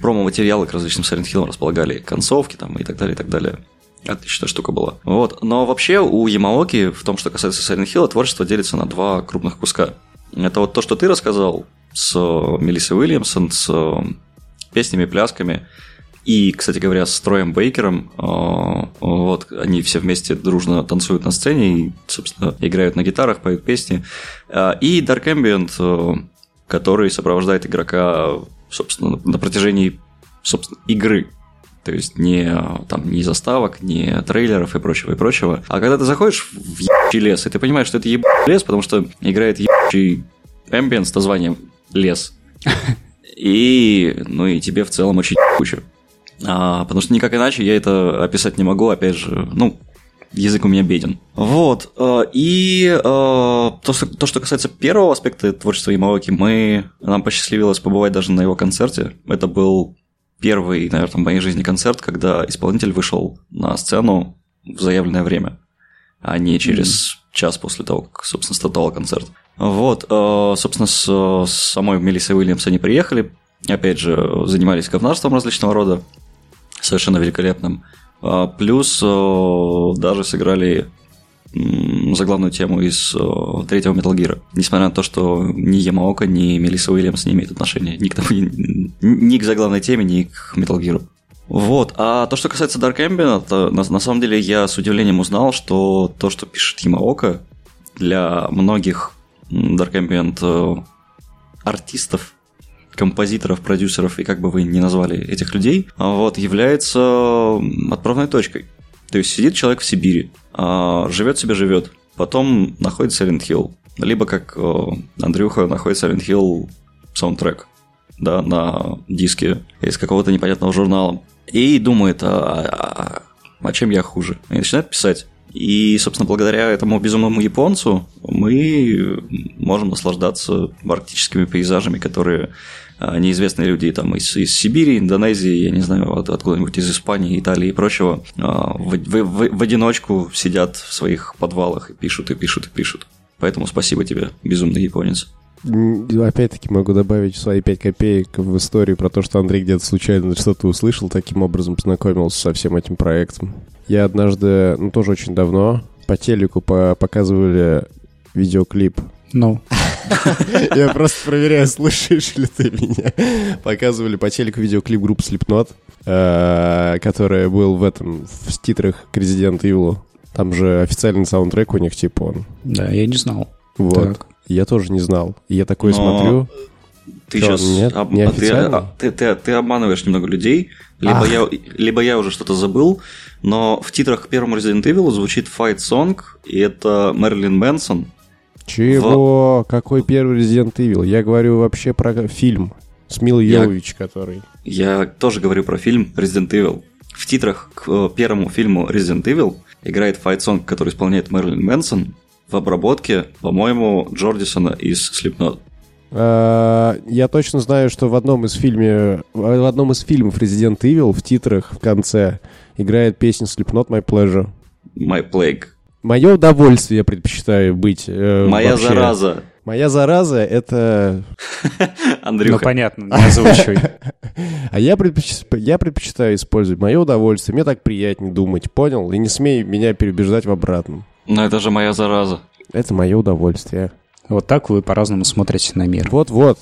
промо-материалы к различным Silent Hill располагали концовки там и так далее, и так далее. Отличная штука была. Вот. Но вообще у Ямаоки, в том, что касается Silent Hill, творчество делится на два крупных куска. Это вот то, что ты рассказал с Мелиссой Уильямсон, с песнями, плясками. И, кстати говоря, с Троем Бейкером, э, вот, они все вместе дружно танцуют на сцене и, собственно, играют на гитарах, поют песни. Э, и Dark Ambient, э, который сопровождает игрока, собственно, на протяжении, собственно, игры. То есть не, там, не заставок, не трейлеров и прочего, и прочего. А когда ты заходишь в ебучий лес, и ты понимаешь, что это ебучий лес, потому что играет ебучий Ambient с названием «Лес», и, ну, и тебе в целом очень куча. А, потому что никак иначе я это описать не могу, опять же, ну, язык у меня беден. Вот. А, и а, то, что, то, что касается первого аспекта творчества Ямаоки, мы, нам посчастливилось побывать даже на его концерте. Это был первый, наверное, в моей жизни концерт, когда исполнитель вышел на сцену в заявленное время, а не через mm-hmm. час после того, как, собственно, стартовал концерт. Вот, э, собственно, с, с самой Мелиссой Уильямс они приехали, опять же, занимались говнарством различного рода, совершенно великолепным. А, плюс э, даже сыграли заглавную тему из э, третьего Metal Gear. Несмотря на то, что ни Ямаока, ни Мелисса Уильямс не имеют отношения ни к, тому, ни, к заглавной теме, ни к Metal Gear. Вот. А то, что касается Dark Ambient, на, на самом деле я с удивлением узнал, что то, что пишет Ямаока, для многих Dark Ambient э, артистов, композиторов, продюсеров и как бы вы ни назвали этих людей, вот, является отправной точкой. То есть сидит человек в Сибири, а, живет себе живет, потом находит Silent Hill, либо как э, Андрюха находит Silent Hill саундтрек, да, на диске из какого-то непонятного журнала, и думает, а, а, а чем я хуже? И начинает писать. И, собственно, благодаря этому безумному японцу мы можем наслаждаться арктическими пейзажами, которые а, неизвестные люди там из, из Сибири, Индонезии, я не знаю, от, откуда-нибудь из Испании, Италии и прочего, а, в, в, в, в одиночку сидят в своих подвалах и пишут, и пишут, и пишут. Поэтому спасибо тебе, безумный японец. Опять-таки могу добавить свои 5 копеек в историю про то, что Андрей где-то случайно что-то услышал, таким образом познакомился со всем этим проектом. Я однажды, ну тоже очень давно, по телеку по показывали видеоклип. Ну. Я просто проверяю, слушаешь ли ты меня. Показывали по телеку видеоклип группы Slipknot, э, который был в этом, в титрах к Resident Evil. Там же официальный саундтрек у них, типа он. Да, я не знал. Вот. Так. Я тоже не знал. Я такой Но смотрю. Ты Чё, сейчас нет, об- не ты, официально? а, ты, ты- ты обманываешь немного людей, либо Ах. я, либо я уже что-то забыл, но в титрах к первому Resident Evil звучит Fight Song, и это Мэрилин Мэнсон. Чего? Какой первый Resident Evil? Я говорю вообще про фильм с Милой Я- Йовович, который... Я тоже говорю про фильм Resident Evil. В титрах к э, первому фильму Resident Evil играет Song, который исполняет Мэрилин Мэнсон в обработке, по-моему, Джордисона из Slipknot. А, Я точно знаю, что в одном из фильме, в одном из фильмов Resident Evil в титрах в конце играет песня Slipknot My Pleasure. My Plague. Мое удовольствие я предпочитаю быть. э, Моя вообще. зараза. Моя зараза это... Ну, Андрюха. понятно, не озвучивай. А я, предпоч- я предпочитаю использовать мое удовольствие. Мне так приятнее думать, понял? И не смей меня переубеждать в обратном. Но это же моя зараза. Это мое удовольствие. Вот так вы по-разному смотрите на мир. Вот-вот.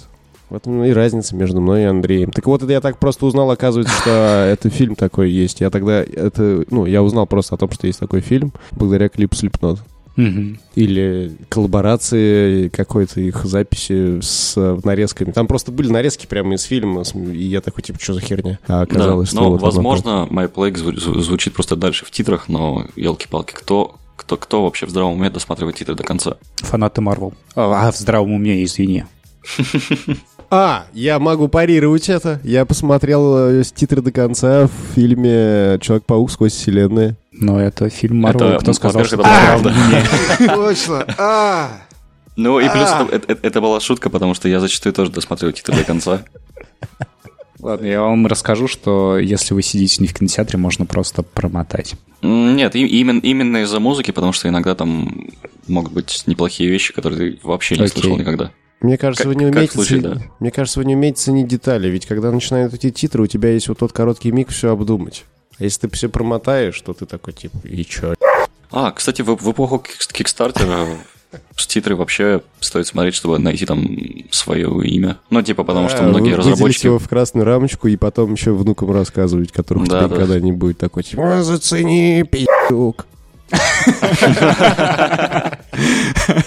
Вот и разница между мной и Андреем. Так вот, это я так просто узнал, оказывается, что это фильм такой есть. Я тогда, это, ну, я узнал просто о том, что есть такой фильм, благодаря клипу Slipknot. Мгм. Или коллаборации какой-то их записи с э, нарезками. Там просто были нарезки прямо из фильма, и я такой, типа, что за херня? А оказалось, да, что ну, вот возможно, My Plague зву- зву- звучит просто дальше в титрах, но, елки-палки, кто, кто, кто вообще в здравом уме досматривает титры до конца? Фанаты Марвел. А, в здравом уме, извини. А, я могу парировать это. Я посмотрел э, с титры до конца в фильме «Человек-паук сквозь вселенные». Но это фильм Марвел. Это, Кто сказал, что это уме? Точно. А! Ну и плюс А. это, была шутка, потому что я зачастую тоже досматриваю титры до конца. Ладно, я вам расскажу, что если вы сидите не в кинотеатре, можно просто промотать. Нет, и- именно, именно из-за музыки, потому что иногда там могут быть неплохие вещи, которые ты вообще не Окей. слышал никогда. Мне кажется, Как- вы не умеете в случае, цени- да. Мне кажется, вы не умеете ценить детали, ведь когда начинают эти титры, у тебя есть вот тот короткий миг все обдумать. А если ты все промотаешь, то ты такой типа, и чё? А, кстати, в, в эпоху кик- Кикстартера с титры вообще стоит смотреть, чтобы найти там свое имя. Ну, типа, потому что А, многие вы- разработчики... его в красную рамочку и потом еще внукам рассказывать, которых Да, никогда не будет такой типа, «А, зацени, пи***ук.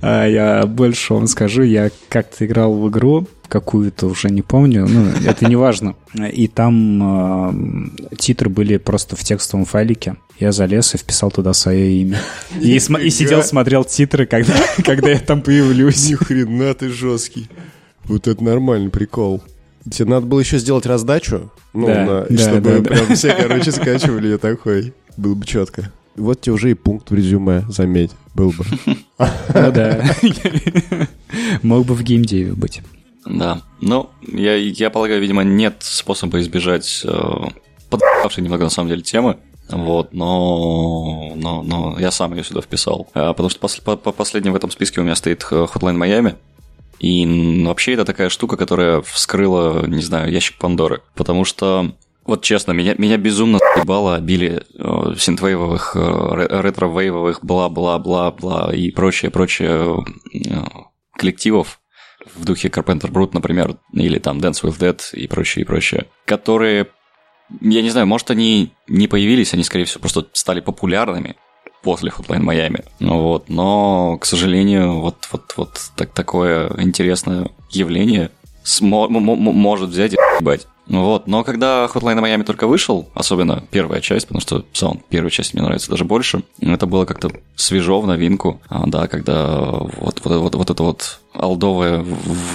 А я больше вам скажу, я как-то играл в игру, какую-то уже не помню, ну, это не важно. И там э, титры были просто в текстовом файлике. Я залез и вписал туда свое имя. И, и сидел, смотрел титры, когда, когда я там появлюсь. Ни хрена ты жесткий. Вот это нормальный прикол. Тебе надо было еще сделать раздачу, ну, Да, на- да, чтобы да, да. прям все, короче, скачивали ее такой. Было бы четко. Вот тебе уже и пункт в резюме, заметь, был бы. Ну да. Мог бы в геймдеве быть. Да. Ну, я, я полагаю, видимо, нет способа избежать э, подавшей немного, на самом деле, темы. Вот, но, но, но я сам ее сюда вписал. А, потому что пос- по, по последнему в этом списке у меня стоит э, Hotline Miami. И вообще это такая штука, которая вскрыла, не знаю, ящик Пандоры. Потому что, вот честно, меня, меня безумно ебало обилие э, синтвейвовых, э, ре- ретро-вейвовых, бла-бла-бла-бла и прочее-прочее э, коллективов в духе Carpenter Brut, например, или там Dance with Dead и прочее, и прочее, которые, я не знаю, может, они не появились, они, скорее всего, просто стали популярными после Hotline Miami. Ну вот, но, к сожалению, вот, вот, вот так, такое интересное явление может взять и ебать. Ну Вот, но когда Hotline Miami только вышел, особенно первая часть, потому что саунд первой части мне нравится даже больше, это было как-то свежо в новинку, а, да, когда вот, вот, вот, вот это вот алдовое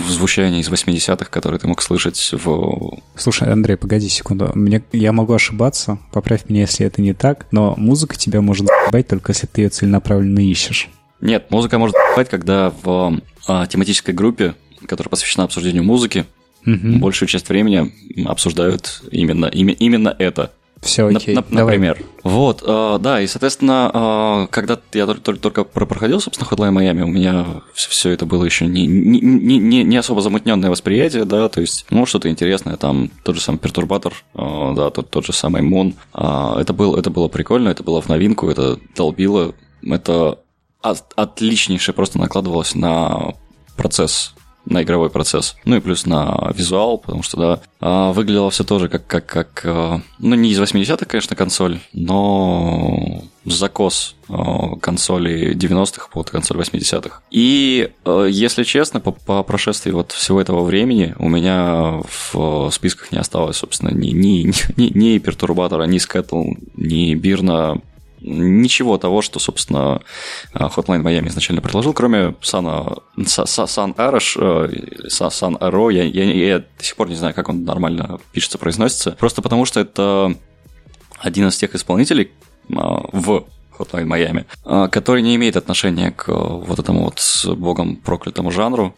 звучание из 80-х, которое ты мог слышать в... Слушай, Андрей, погоди секунду. Мне, я могу ошибаться, поправь меня, если это не так, но музыка тебя может ебать только если ты ее целенаправленно ищешь. Нет, музыка может быть, когда в а, тематической группе, которая посвящена обсуждению музыки, Мгм. большую часть времени обсуждают именно, име- именно это. Все На- окей. на- Давай. например. Вот, э, да, и, соответственно, э, когда я только, только, только про- проходил, собственно, Hotline Miami, у меня все это было еще не, не, не, не- особо замутненное восприятие, да, то есть, ну, что-то интересное, там, тот же самый пертурбатор, э, да, тот, тот же самый Мун. А, это, был, это было прикольно, это было в новинку, это долбило, это от- отличнейше просто накладывалось на процесс на игровой процесс. Ну и плюс на визуал, потому что, да, а, выглядело все тоже как, как, как а, ну, не из 80-х, конечно, консоль, но закос а, консоли 90-х под консоль 80-х. И, э, если честно, по, по прошествии вот всего этого времени у меня в списках не осталось, собственно, ни, ни, ни, ни пертурбатора, ни скэтл, ни бирна, ничего того, что, собственно, а, Hotline Miami изначально предложил, кроме Сана, Са- Са- Сан Араш, э, Са- Сан Аро, я, я, я до сих пор не знаю, как он нормально пишется, произносится, просто потому что это один из тех исполнителей в Hotline Miami, который не имеет отношения к вот этому вот с богом проклятому жанру,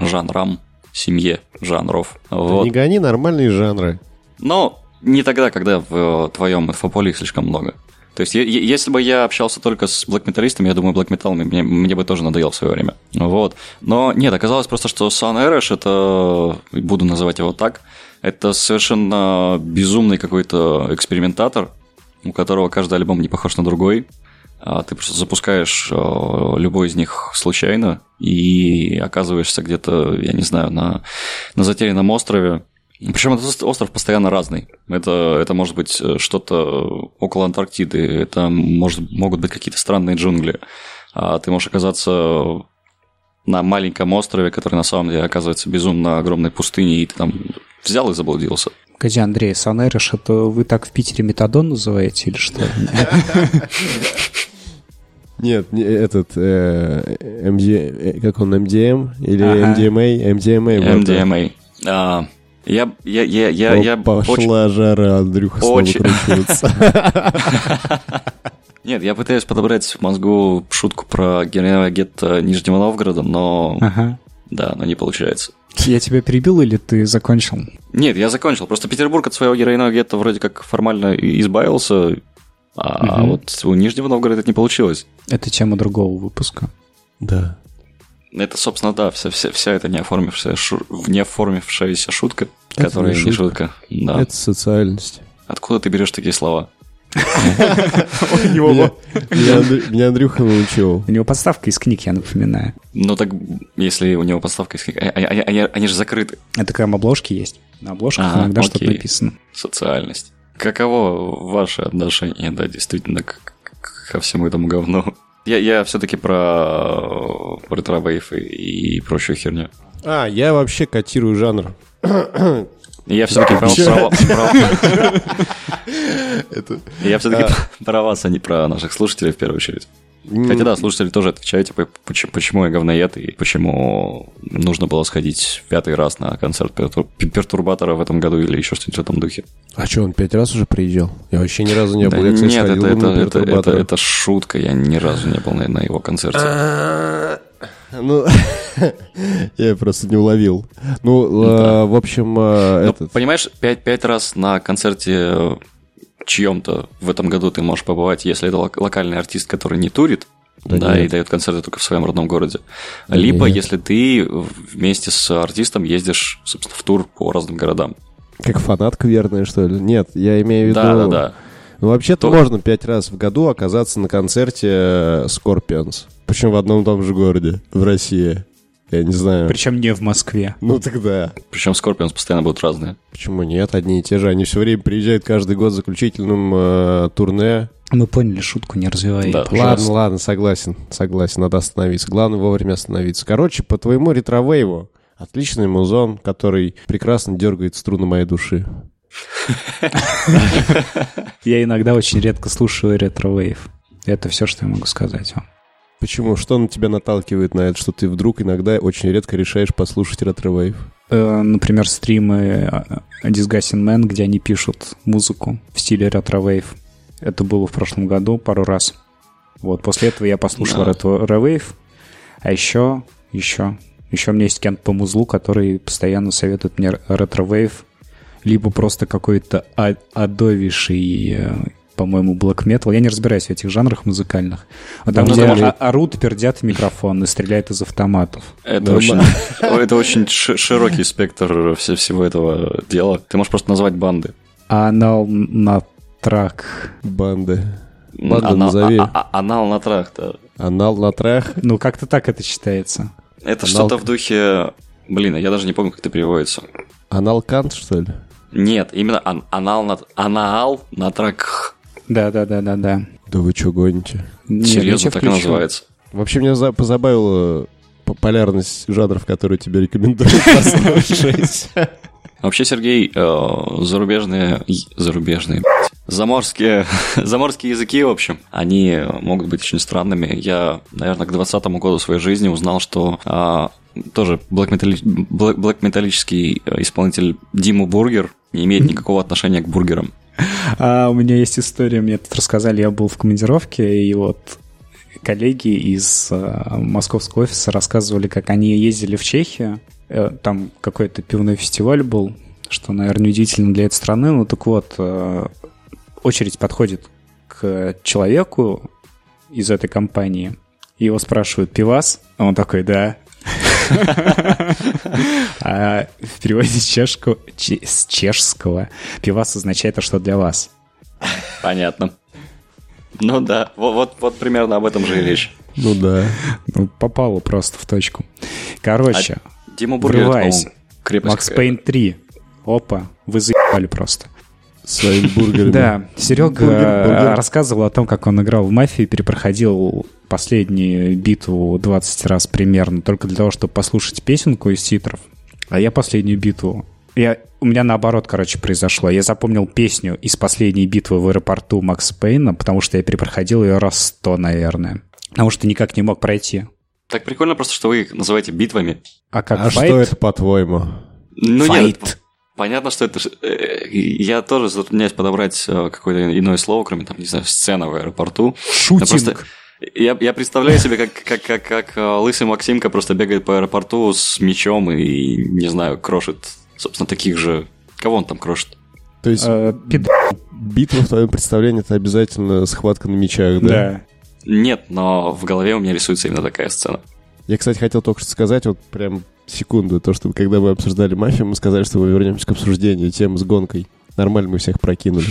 жанрам, семье жанров. Вот. Не гони нормальные жанры. Но не тогда, когда в твоем инфополе их слишком много. То есть, если бы я общался только с блэк-металлистами, я думаю, блэк металл мне, мне бы тоже надоел в свое время. Вот. Но нет, оказалось просто, что Сан Эрэш, это, буду называть его так, это совершенно безумный какой-то экспериментатор, у которого каждый альбом не похож на другой. А Ты просто запускаешь э, любой из них случайно и оказываешься где-то, я не знаю, на, на затерянном острове, причем этот остров постоянно разный. Это, это может быть э, что-то около Антарктиды, это может, могут быть какие-то странные джунгли. А ты можешь оказаться на маленьком острове, который на самом деле оказывается безумно огромной пустыней, и ты там взял и заблудился. Погоди, Андрей, Санериш, это вы так в Питере метадон называете или что? Нет, не- этот э, MD, э, как он, MDM или. MDMA? MDMA. MDMA. Я, я, я, я, О, я пошла очень- жара, Андрюха очень-. Нет, я пытаюсь подобрать в мозгу шутку про генерала гетто Нижнего Новгорода, но Ага. да, но не получается. Я тебя перебил или ты закончил? Нет, я закончил. Просто Петербург от своего героинового гетто вроде как формально избавился, а Мгм. вот у Нижнего Новгорода это не получилось. Это тема другого выпуска. Да. Это, собственно, да, вся, вся, вся эта неоформившаяся, шу- неоформившаяся шутка, Это которая не не шутка. шутка. Да. Это социальность. Откуда ты берешь такие слова? Меня, меня Андрю- меня Андрюха научил. У него подставка из книг, я напоминаю. Ну так, если у него подставка из книг, а- а- они, они- же закрыты. Это там обложки есть. На обложках иногда что-то написано. Социальность. Каково ваше отношение, да, действительно, ко всему этому говну? Я, я все-таки про ретро-вейв и, и прочую херню. А, я вообще котирую жанр. Я все-таки про, про- про- Я все-таки про вас, а не про наших слушателей в первую очередь. Хотя да, слушатели тоже отвечаете, по- почему, почему я говноед и почему нужно было сходить пятый раз на концерт Pertur- Perturbator а в этом году или еще что-нибудь в этом духе. А что, он пять раз уже приезжал? Я вообще ни разу не был. Да Я, кстати, нет, это, это, это, это, это шутка, я ни разу не был на, на его концерте. А, Ну, я просто не уловил. Ну, э, в общем, э, Ну, этот... понимаешь, пять, пять раз на концерте чьем-то в этом году ты можешь побывать, если это лок- локальный артист, который не турит, Да да, нет. и дает концерты только в своем родном городе. Да Либо нет. если ты вместе с артистом ездишь, собственно, в тур по разным городам. Как фанатка верная, что ли? Нет, я имею в виду... Да, да, да. Ну, вообще-то То- можно пять раз в году оказаться на концерте э, Scorpions. Причем в одном и том же городе, в России. Я не знаю. Причем не в Москве. Ну тогда. Причем Scorpions постоянно будут разные. Почему нет? Одни и те же. Они все время приезжают каждый год заключительным э, турне. Мы поняли шутку, не развивай. Да. пожалуйста. Ладно, ладно, согласен. Согласен, надо остановиться. Главное вовремя остановиться. Короче, по твоему ретровейву отличный музон, который прекрасно дергает струны моей души. Я иногда очень редко слушаю ретро-вейв. Это все, что я могу сказать вам. Почему? Что на тебя наталкивает на это, что ты вдруг иногда очень редко решаешь послушать ретровейв? Э, Например, стримы э, Disgusting Men, где они пишут музыку в стиле ретро-вейв. Это было в прошлом году пару раз. Вот, после этого я послушал Да. ретро-вейв. А еще, еще Еще у меня есть кент по музлу, который постоянно советует мне ретро-вейв, либо просто какой-то а- адовейший э, по-моему, black metal. Я не разбираюсь в этих жанрах музыкальных. Вот там, Ну, где может- орут, пердят в микрофон и стреляют из автоматов. Это очень, это очень ши- широкий спектр все- всего этого дела. Ты можешь просто назвать банды. Анал на трак. Банды. Банду Анал, назови. а- а- анал на трах, да. Анал на трах. Ну, как-то так это читается. Это что-то в духе... Блин, а я даже не помню, как это переводится. Анал кант, что ли? Нет, именно ан- анал на... Анал на трак. Да-да-да-да-да. Да вы что гоните? Нет, я Серьезно, так и называется. Вообще меня за- позабавила популярность жанров, которые тебе рекомендуют послушать. Вообще, Сергей, э, зарубежные... Зарубежные. Заморские, заморские языки, в общем, они могут быть очень странными. Я, наверное, к 20 году своей жизни узнал, что а, тоже блэк-металлический исполнитель Диму Бургер не имеет никакого отношения к бургерам. А, у меня есть история, мне тут рассказали, я был в командировке, и вот коллеги из э, московского офиса рассказывали, как они ездили в Чехию, Э, там какой-то пивной фестиваль был, что, наверное, удивительно для этой страны, ну так вот, э, очередь подходит к человеку из этой компании, его спрашивают, пивас? А он такой, да. А в переводе с чешского, че- с чешского пивас означает, а что для вас. Понятно. Ну да, вот, вот, вот примерно об этом же и речь. Ну да. Ну, попало просто в точку. Короче, Дима Бургер, врываясь. Макс. Пейн 3. Опа, вы заебали просто. Своими бургерами. Да, Серега Бургер, бургер. рассказывал о том, как он играл в мафии, перепроходил последнюю битву 20 раз примерно, только для того, чтобы послушать песенку из титров. А я последнюю битву... Я, у меня наоборот, короче, произошло. Я запомнил песню из последней битвы в аэропорту Макса Пейна, потому что я перепроходил ее раз сто, наверное. Потому что никак не мог пройти. Так прикольно просто, что вы их называете битвами. А как А что это, по-твоему? Ну Файт. нет, понятно, что это... э, Я тоже затрудняюсь подобрать э, какое-то иное слово, кроме, там, не знаю, сцена в аэропорту. Я Шутинг. просто- Я, я представляю себе, как, как, как, как э, лысый Максимка просто бегает по аэропорту с мечом и, не знаю, крошит, собственно, таких же... Кого он там крошит? То есть пид- битва в твоем представлении это обязательно схватка на мечах, да? Да. Нет, но в голове у меня рисуется именно такая сцена. Я, кстати, хотел только что сказать, вот прям секунду, то, что когда мы обсуждали мафию, мы сказали, что мы вернемся к обсуждению темы с гонкой. Нормально мы всех прокинули.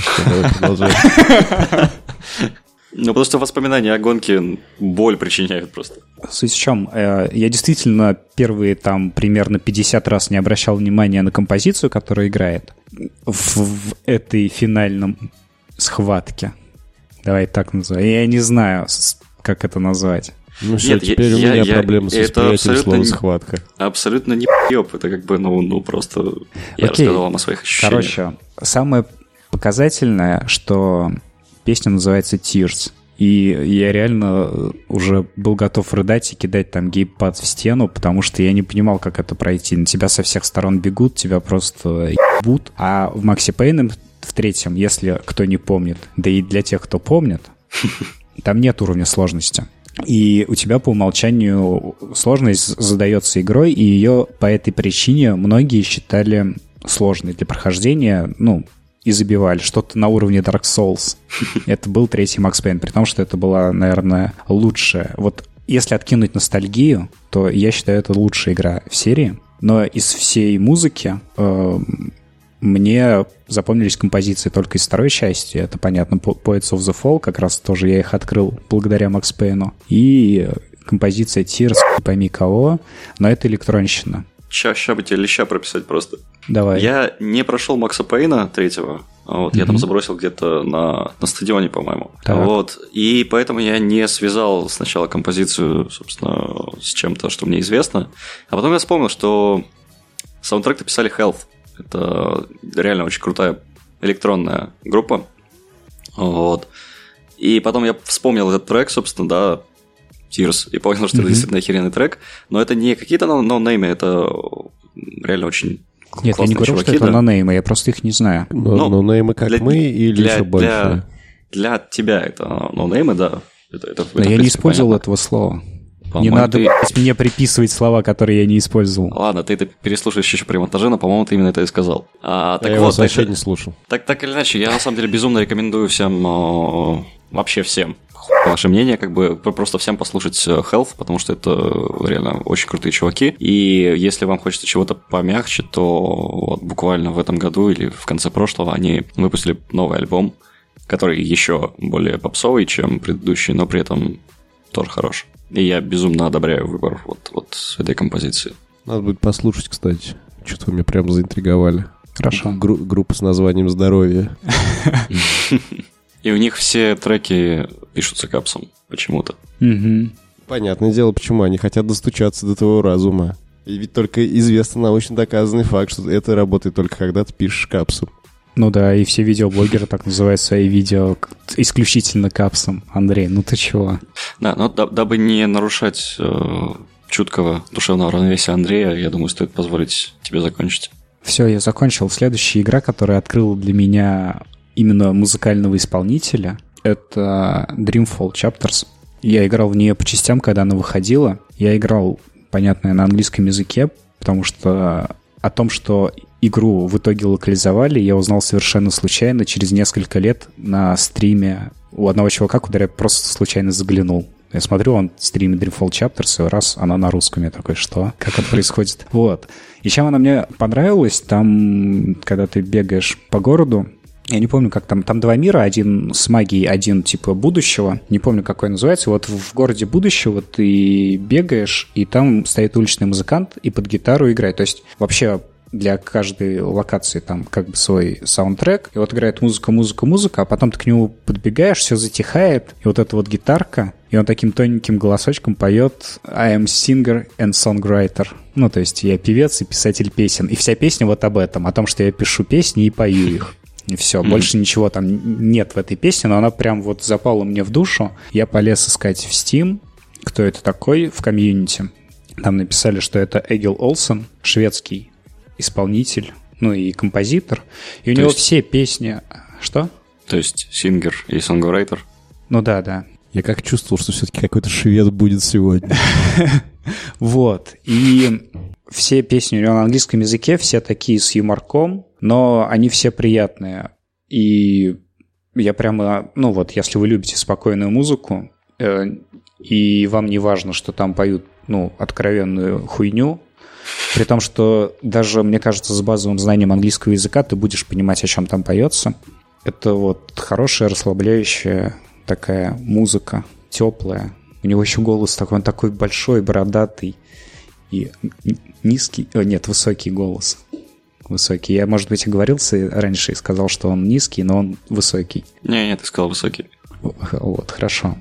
Ну, потому что воспоминания о гонке боль причиняют просто. Суть в чем? Э, Я действительно первые там примерно 50 раз не обращал внимания на композицию, которая играет в, в этой финальном схватке. Давай так назовем. Я не знаю, как это назвать. Ну все, Нет, я- теперь у я- меня я- проблемы с восприятием слова не- «схватка». Абсолютно не п***еб, это как бы, ну, ну просто... Я Окей. рассказал вам о своих ощущениях. Короче, самое показательное, что песня называется Tears. И я реально уже был готов рыдать и кидать там гейпад в стену, потому что я не понимал, как это пройти. На тебя со всех сторон бегут, тебя просто ебут. А в Макси Пейне в третьем, если кто не помнит, да и для тех, кто помнит, там нет уровня сложности. И у тебя по умолчанию сложность задается игрой, и ее по этой причине многие считали сложной для прохождения, ну, и забивали что-то на уровне Dark Souls. Это был третий Макс Пейн, при том, что это была, наверное, лучшая. Вот если откинуть ностальгию, то я считаю, это лучшая игра в серии. Но из всей музыки э, мне запомнились композиции только из второй части. Это, понятно, Po- Poets of the Fall, как раз тоже я их открыл благодаря Макс Пейну. И композиция Tears, пойми кого, но это электронщина. Ща, ща бы тебе леща прописать просто. Давай. Я не прошел Макса Пейна третьего. Вот, Я там забросил где-то на, на стадионе, по-моему. Так. Вот. И поэтому я не связал сначала композицию, собственно, с чем-то, что мне известно. А потом я вспомнил, что саундтрек написали Health. Это реально очень крутая электронная группа. Вот. И потом я вспомнил этот трек, собственно, да, Tears, и понял, что это действительно охеренный трек. Но это не какие-то ноунеймы, это реально очень Нет, я не говорю, что чуваки, это да. нонеймы, я просто их не знаю. Но, Ну, но неймы как для- мы или для, еще больше? Для, для тебя это ноунеймы, да. Это, это, Но это, я не использовал понятно. этого слова. Не надо ты... мне приписывать слова, которые я не использовал. Ладно, ты это переслушаешь еще при монтаже, но, по-моему, ты именно это и сказал. А, так я вот, вообще так, не слушал. Так, так или иначе, я на самом деле безумно рекомендую всем, вообще всем, ваше мнение, как бы просто всем послушать э, Health, потому что это реально очень крутые чуваки. И если вам хочется чего-то помягче, то вот буквально в этом году или в конце прошлого они выпустили новый альбом, который еще более попсовый, чем предыдущий, но при этом тоже хорош. И я безумно одобряю выбор вот, вот этой композиции. Надо будет послушать, кстати. Что-то вы меня прям заинтриговали. Хорошо. Гру- группа с названием «Здоровье». И у них все треки пишутся капсом почему-то. Понятное дело, почему они хотят достучаться до твоего разума. И ведь только известно научно доказанный факт, что это работает только когда ты пишешь капсом. Ну да, и все видеоблогеры так называют свои видео исключительно капсом. Андрей, ну ты чего? Да, но дабы не нарушать э, чуткого душевного равновесия Андрея, я думаю, стоит позволить тебе закончить. Все, я закончил. Следующая игра, которая открыла для меня именно музыкального исполнителя, это Dreamfall Chapters. Я играл в нее по частям, когда она выходила. Я играл, понятно, на английском языке, потому что о том, что игру в итоге локализовали, я узнал совершенно случайно, через несколько лет на стриме у одного чувака, куда я просто случайно заглянул. Я смотрю, он стримит Dreamfall Chapters, и раз она на русском, я такой, что? Как это происходит? Вот. И чем она мне понравилась, там, когда ты бегаешь по городу, я не помню, как там, там два мира, один с магией, один типа будущего, не помню, какой называется. Вот в городе будущего ты бегаешь, и там стоит уличный музыкант и под гитару играет. То есть вообще для каждой локации там как бы свой саундтрек, и вот играет музыка, музыка, музыка, а потом ты к нему подбегаешь, все затихает, и вот эта вот гитарка, и он таким тоненьким голосочком поет I am singer and songwriter. Ну, то есть я певец и писатель песен. И вся песня вот об этом, о том, что я пишу песни и пою их. И все, mm-hmm. больше ничего там нет в этой песне, но она прям вот запала мне в душу. Я полез искать в Steam, кто это такой в комьюнити. Там написали, что это Эгил Олсен, шведский исполнитель, ну и композитор. И у То него есть... все песни... Что? То есть сингер и сонграйтер? Ну да, да. Я как чувствовал, что все-таки какой-то швед будет сегодня. Вот. И все песни у него на английском языке, все такие с юморком, но они все приятные. И я прямо, ну вот, если вы любите спокойную музыку, э, и вам не важно, что там поют, ну, откровенную хуйню, при том, что даже, мне кажется, с базовым знанием английского языка ты будешь понимать, о чем там поется. Это вот хорошая, расслабляющая такая музыка, теплая. У него еще голос такой, он такой большой, бородатый и низкий, о, нет, высокий голос. Высокий. Я, может быть, оговорился раньше и сказал, что он низкий, но он высокий. Не, нет, ты сказал высокий. Вот, хорошо.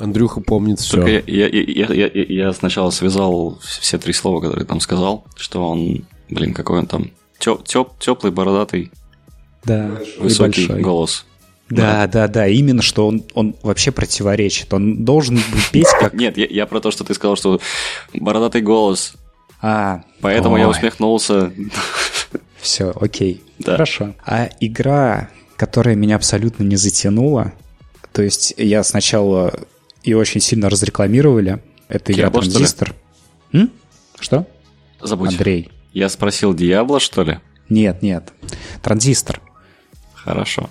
Андрюха помнит все. Только я, я, я, я, я сначала связал все три слова, которые там сказал, что он, блин, какой он там теп, теп, теплый, бородатый, да, высокий голос. Да, да, да, именно что он, он вообще противоречит. Он должен петь как... Нет, я, я про то, что ты сказал, что бородатый голос. А, Поэтому ой. я усмехнулся. Все, окей. Да. Хорошо. А игра, которая меня абсолютно не затянула, то есть я сначала и очень сильно разрекламировали. Это игра Диабло, Транзистор. Что, М? что? Забудь. Андрей. Я спросил Диабло, что ли? Нет, нет. Транзистор. Хорошо.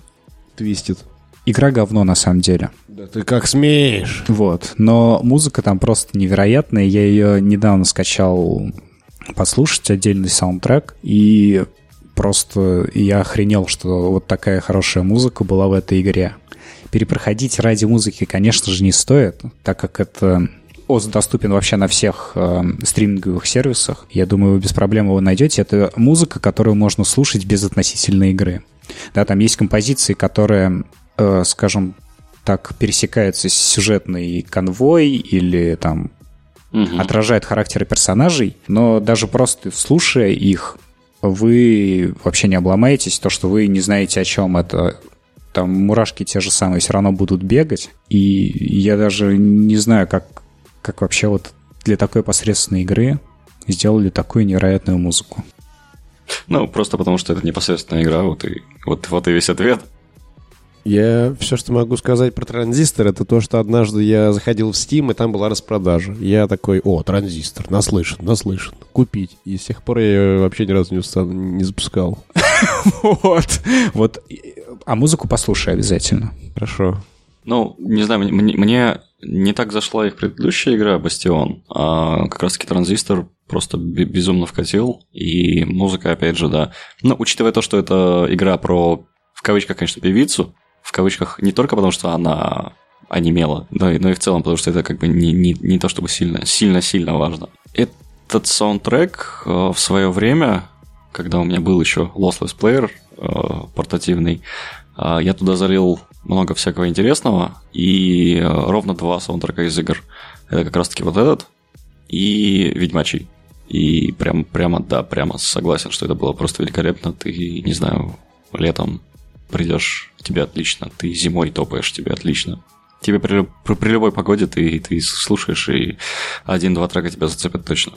Твистит. Игра говно, на самом деле. Да ты как смеешь. Вот. Но музыка там просто невероятная. Я ее недавно скачал послушать, отдельный саундтрек. И просто я охренел, что вот такая хорошая музыка была в этой игре перепроходить ради музыки, конечно же, не стоит, так как это ОС доступен вообще на всех э, стриминговых сервисах. Я думаю, вы без проблем его найдете. Это музыка, которую можно слушать без относительной игры. Да, там есть композиции, которые, э, скажем так, пересекаются с сюжетной конвой или там угу. отражают характеры персонажей, но даже просто слушая их, вы вообще не обломаетесь, то, что вы не знаете, о чем это там мурашки те же самые все равно будут бегать. И я даже не знаю, как, как вообще вот для такой посредственной игры сделали такую невероятную музыку. Ну, просто потому что это непосредственная игра, вот и, вот, вот и весь ответ. Я все, что могу сказать про транзистор, это то, что однажды я заходил в Steam, и там была распродажа. Я такой, о, транзистор, наслышан, наслышан, купить. И с тех пор я вообще ни разу не, устал, не запускал. Вот. Вот. А музыку послушай обязательно. Хорошо. Ну, не знаю, мне, мне- не так зашла их предыдущая игра Бастион, а как раз-таки Транзистор просто бе- безумно вкатил, и музыка, опять же, да. Но учитывая то, что это игра про, в кавычках, конечно, певицу, в кавычках не только потому, что она онемела, но и, но и в целом, потому что это как бы не, не, не то, чтобы сильно, сильно-сильно важно. Этот саундтрек э, в свое время, когда у меня был еще Lossless Player э, портативный, а, Я туда залил много всякого интересного, и э, ровно два саундтрека из игр. Это как раз-таки вот этот и Ведьмачий. И прям, прямо, да, прямо согласен, что это было просто великолепно. Ты, не знаю, летом придешь, тебе отлично. Ты зимой топаешь, тебе отлично. Тебе при, при- при любой погоде ты, ты слушаешь, и один-два трека тебя зацепят точно.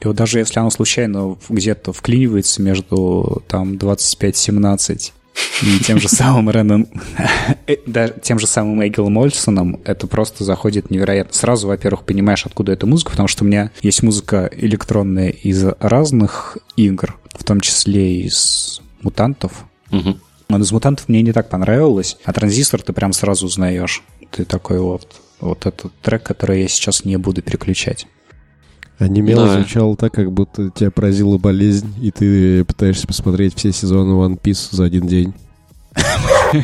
И вот даже если оно случайно где-то вклинивается между там 25-17 и тем же самым Рэном, э, тем же самым Эйгелом Мольсоном, это просто заходит невероятно. Сразу, во-первых, понимаешь, откуда эта музыка, потому что у меня есть музыка электронная из разных игр, в том числе из мутантов. Мгм. Но из мутантов мне не так понравилось, а транзистор ты прям сразу узнаешь. Ты такой вот, вот этот трек, который я сейчас не буду переключать. Анимело Да. звучало так, как будто тебя поразила болезнь, и ты пытаешься посмотреть все сезоны One Piece за один день.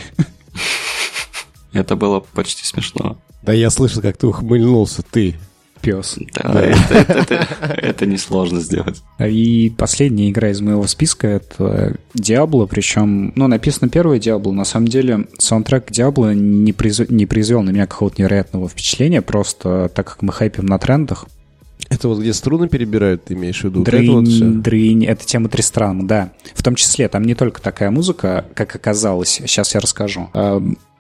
Это было почти смешно. Да я слышал, как ты ухмыльнулся, ты. Пес. Да, это, это- это- это несложно сделать. И последняя игра из моего списка — это Diablo, причем, ну, написано первое Diablo, на самом деле саундтрек Diablo не, произвел, не произвел на меня какого-то невероятного впечатления, просто так как мы хайпим на трендах. Это вот где струны перебирают, ты имеешь в виду? Вот Дрынь, это вот дрынь, это тема Тристрама, да. В том числе, там не только такая музыка, как оказалось, сейчас я расскажу.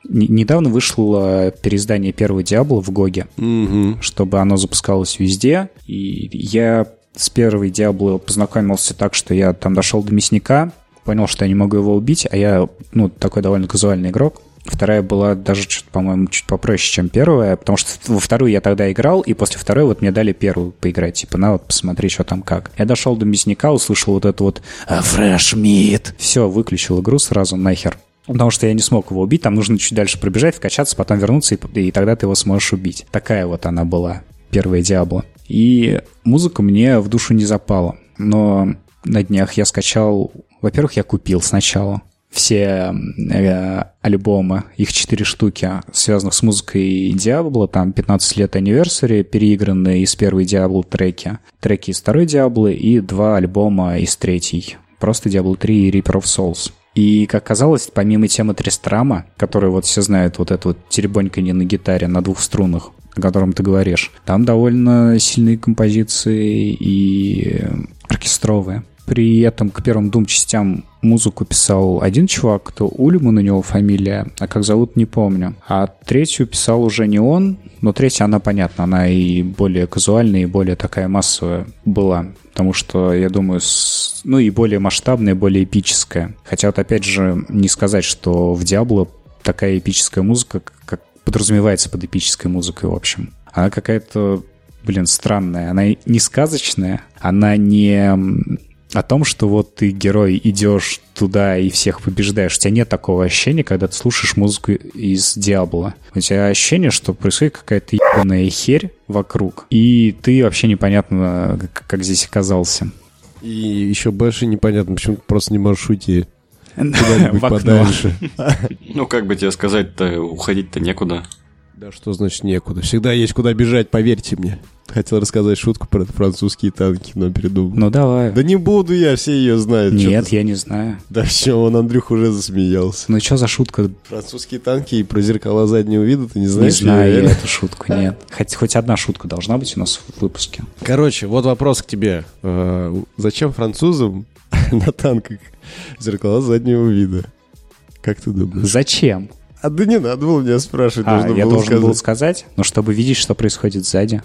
Недавно вышло переиздание первого Diablo в GOG е. Мгм. чтобы оно запускалось везде. И я с первой Диабло познакомился так, что я там дошел до мясника, понял, что я не могу его убить, а я, ну, такой довольно казуальный игрок. Вторая была даже, по-моему, чуть попроще, чем первая, потому что во вторую я тогда играл, и после второй вот мне дали первую поиграть. Типа, на вот, посмотри, что там как. Я дошел до мясника, услышал вот это вот «Fresh meat». Все, выключил игру сразу нахер. Потому что я не смог его убить, там нужно чуть дальше пробежать, вкачаться, потом вернуться, и, и тогда ты его сможешь убить. Такая вот она была, первая Диабло. И музыка мне в душу не запала. Но на днях я скачал... Во-первых, я купил сначала все э, альбомы, их четыре штуки, связанных с музыкой Диабло, там 15 лет anniversary, переигранные из первой Диабло треки, треки из второй Диабло и два альбома из третьей. Просто Diablo 3 и Reaper of Souls. И, как казалось, помимо темы Тристрама, которую вот все знают, вот это вот теребоньканье на гитаре на двух струнах, о котором ты говоришь, там довольно сильные композиции и оркестровые. При этом к первым двум частям музыку писал один чувак, кто Ульман у него фамилия, а как зовут не помню. А третью писал уже не он, но третья, она понятна, она и более казуальная, и более такая массовая была. Потому что, я думаю, с- ну и более масштабная, более эпическая. Хотя вот опять же не сказать, что в Диабло такая эпическая музыка, как подразумевается под эпической музыкой, в общем. Она какая-то, блин, странная. Она не сказочная, она не о том, что вот ты герой, идешь туда и всех побеждаешь. У тебя нет такого ощущения, когда ты слушаешь музыку из Диабло. У тебя ощущение, что происходит какая-то ебаная херь вокруг, и ты вообще непонятно, как, здесь оказался. И еще больше непонятно, почему ты просто не можешь уйти куда-нибудь подальше. Ну, как бы тебе сказать-то, уходить-то некуда. Да что значит некуда? Всегда есть куда бежать, поверьте мне. Хотел рассказать шутку про французские танки, но передумал. Ну давай. Да не буду я, все ее знают. Нет, я не знаю. Да все, он Андрюх уже засмеялся. Ну что за шутка? Французские танки и про зеркала заднего вида ты не Не знаешь? знаю я эту шутку, нет. Хоть, хоть одна шутка должна быть у нас в выпуске. Короче, вот вопрос к тебе. Э, Зачем французам на танках зеркала заднего вида? Как ты думаешь? Зачем? А да не надо было меня спрашивать, А, нужно я было должен был сказать. сказать, но чтобы видеть, что происходит сзади.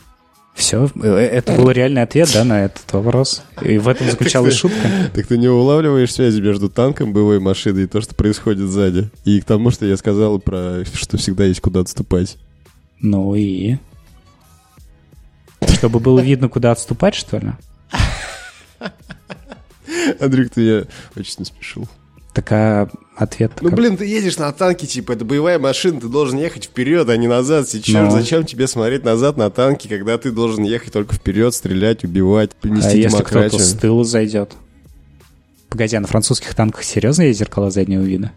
Все, это был реальный ответ, да, на этот вопрос. И в этом заключалась шутка. Так ты не улавливаешь связи между танком, боевой машиной и то, что происходит сзади. И к тому, что я сказал про, что всегда есть куда отступать. Ну и... Чтобы было видно, куда отступать, что ли? Андрюк, ты меня очень не спешил. Такая ответ. Ну, блин, ты едешь на танке, типа, это боевая машина, ты должен ехать вперед, а не назад. Сейчас Ну. зачем тебе смотреть назад на танке, когда ты должен ехать только вперед, стрелять, убивать, А принести если кто-то с тыла зайдет? Погоди, а на французских танках серьезно есть зеркала заднего вида?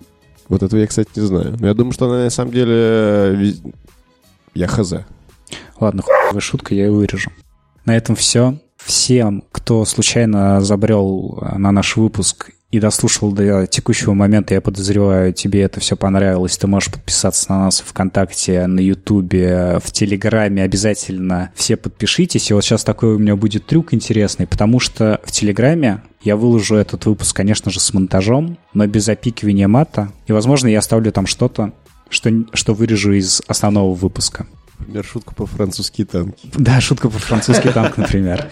Вот этого я, кстати, не знаю. Но я думаю, что она на самом деле... э, Я хз. Ладно, хуевая шутка, я ее вырежу. На этом все. Всем, кто случайно забрел э, на наш выпуск и дослушал до текущего момента, я подозреваю, тебе это все понравилось. Ты можешь подписаться на нас ВКонтакте, на Ютубе, в Телеграме. Обязательно все подпишитесь. И вот сейчас такой у меня будет трюк интересный, потому что в Телеграме я выложу этот выпуск, конечно же, с монтажом, но без опикивания мата. И, возможно, я оставлю там что-то, что, что вырежу из основного выпуска. Например, шутку по французские танки. Да, шутка по французский танк, например.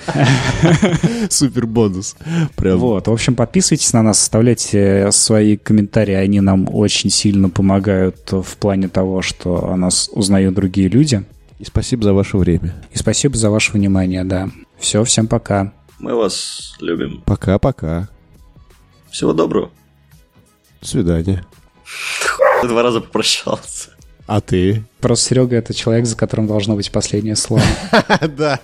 Супер бонус. Прям. Вот, в общем, подписывайтесь на нас, оставляйте свои комментарии, они нам очень сильно помогают в плане того, что о нас узнают другие люди. И спасибо за ваше время. И спасибо за ваше внимание, да. Все, всем пока. Мы вас любим. Пока-пока. Всего доброго. До свидания. Два раза попрощался. А ты? Просто Серега — это человек, за которым должно быть последнее слово. Да.